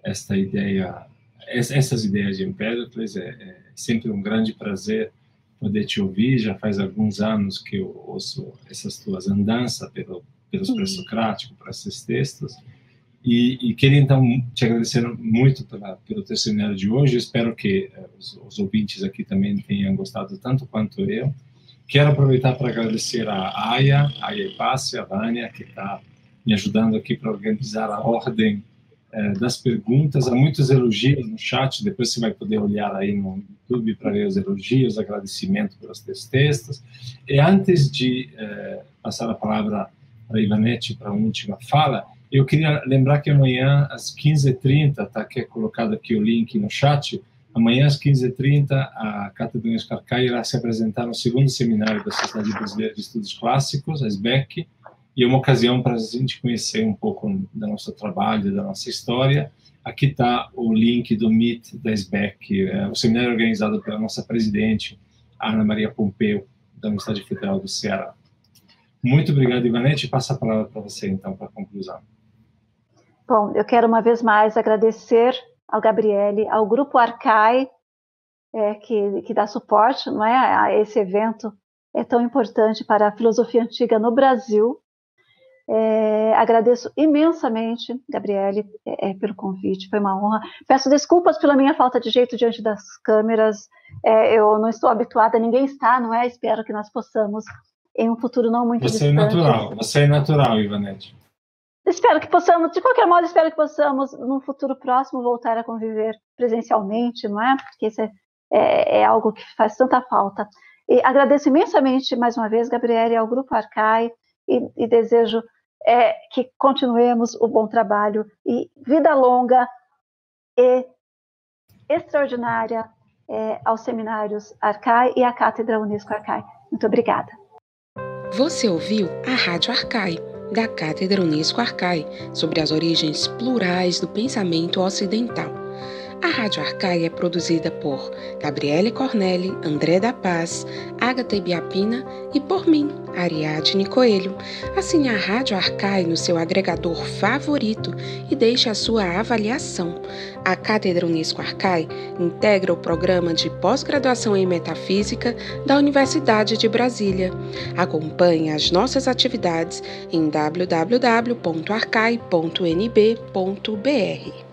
esta ideia, essas ideias de Empédocles. É, é sempre um grande prazer poder te ouvir. Já faz alguns anos que eu ouço essas tuas andanças pelo, pelos pré-socráticos, por esses textos. E, e, queria então te agradecer muito pela, pelo teu seminário de hoje. espero que eh, os, os ouvintes aqui também tenham gostado tanto quanto eu. Quero aproveitar para agradecer a Aya, a Aya Passe, a Vânia, que está me ajudando aqui para organizar a ordem é, das perguntas. Há muitos elogios no chat, depois você vai poder olhar aí no YouTube para ver os elogios, agradecimento pelos teus textos. E antes de é, passar a palavra para a Ivanete para a última fala, eu queria lembrar que amanhã, às 15h30, está aqui colocado aqui o link no chat, Amanhã, às 15h30, a Cátedra Unesco Arcai irá se apresentar no segundo seminário da Sociedade Brasileira de Estudos Clássicos, a SBEC, e é uma ocasião para a gente conhecer um pouco do nosso trabalho, da nossa história. Aqui está o link do Meet da SBEC, é, seminário organizado pela nossa presidente, Ana Maria Pompeu, da Universidade Federal do Ceará. Muito obrigado, Ivanete. Passa a palavra para você, então, para a conclusão. Bom, eu quero uma vez mais agradecer ao Gabriele, ao Grupo Arcai, é, que, que dá suporte não é, a esse evento é tão importante para a filosofia antiga no Brasil. É, agradeço imensamente, Gabriele, é, é, pelo convite, foi uma honra. Peço desculpas pela minha falta de jeito diante das câmeras, é, eu não estou habituada, ninguém está, não é? Espero que nós possamos, em um futuro não muito você distante. Você é natural, você é natural, Ivanete. Espero que possamos, de qualquer modo, espero que possamos, no futuro próximo, voltar a conviver presencialmente, não é? Porque isso é, é, é algo que faz tanta falta. E agradeço imensamente, mais uma vez, Gabriele, ao Grupo Arcai, e, e desejo é, que continuemos o bom trabalho e vida longa e extraordinária é, aos seminários Arcai e à Cátedra Unesco Arcai. Muito obrigada. Você ouviu a Rádio Arcai da Cátedra Unesco Arcai sobre as origens plurais do pensamento ocidental. A Rádio Arcai é produzida por Gabriele Cornelli, André da Paz, Agatha Ibiapina e por mim, Ariadne Coelho. Assine a Rádio Arcai no seu agregador favorito e deixe a sua avaliação. A Cátedra Unesco Arcai integra o programa de pós-graduação em Metafísica da Universidade de Brasília. Acompanhe as nossas atividades em www.arcai.nb.br.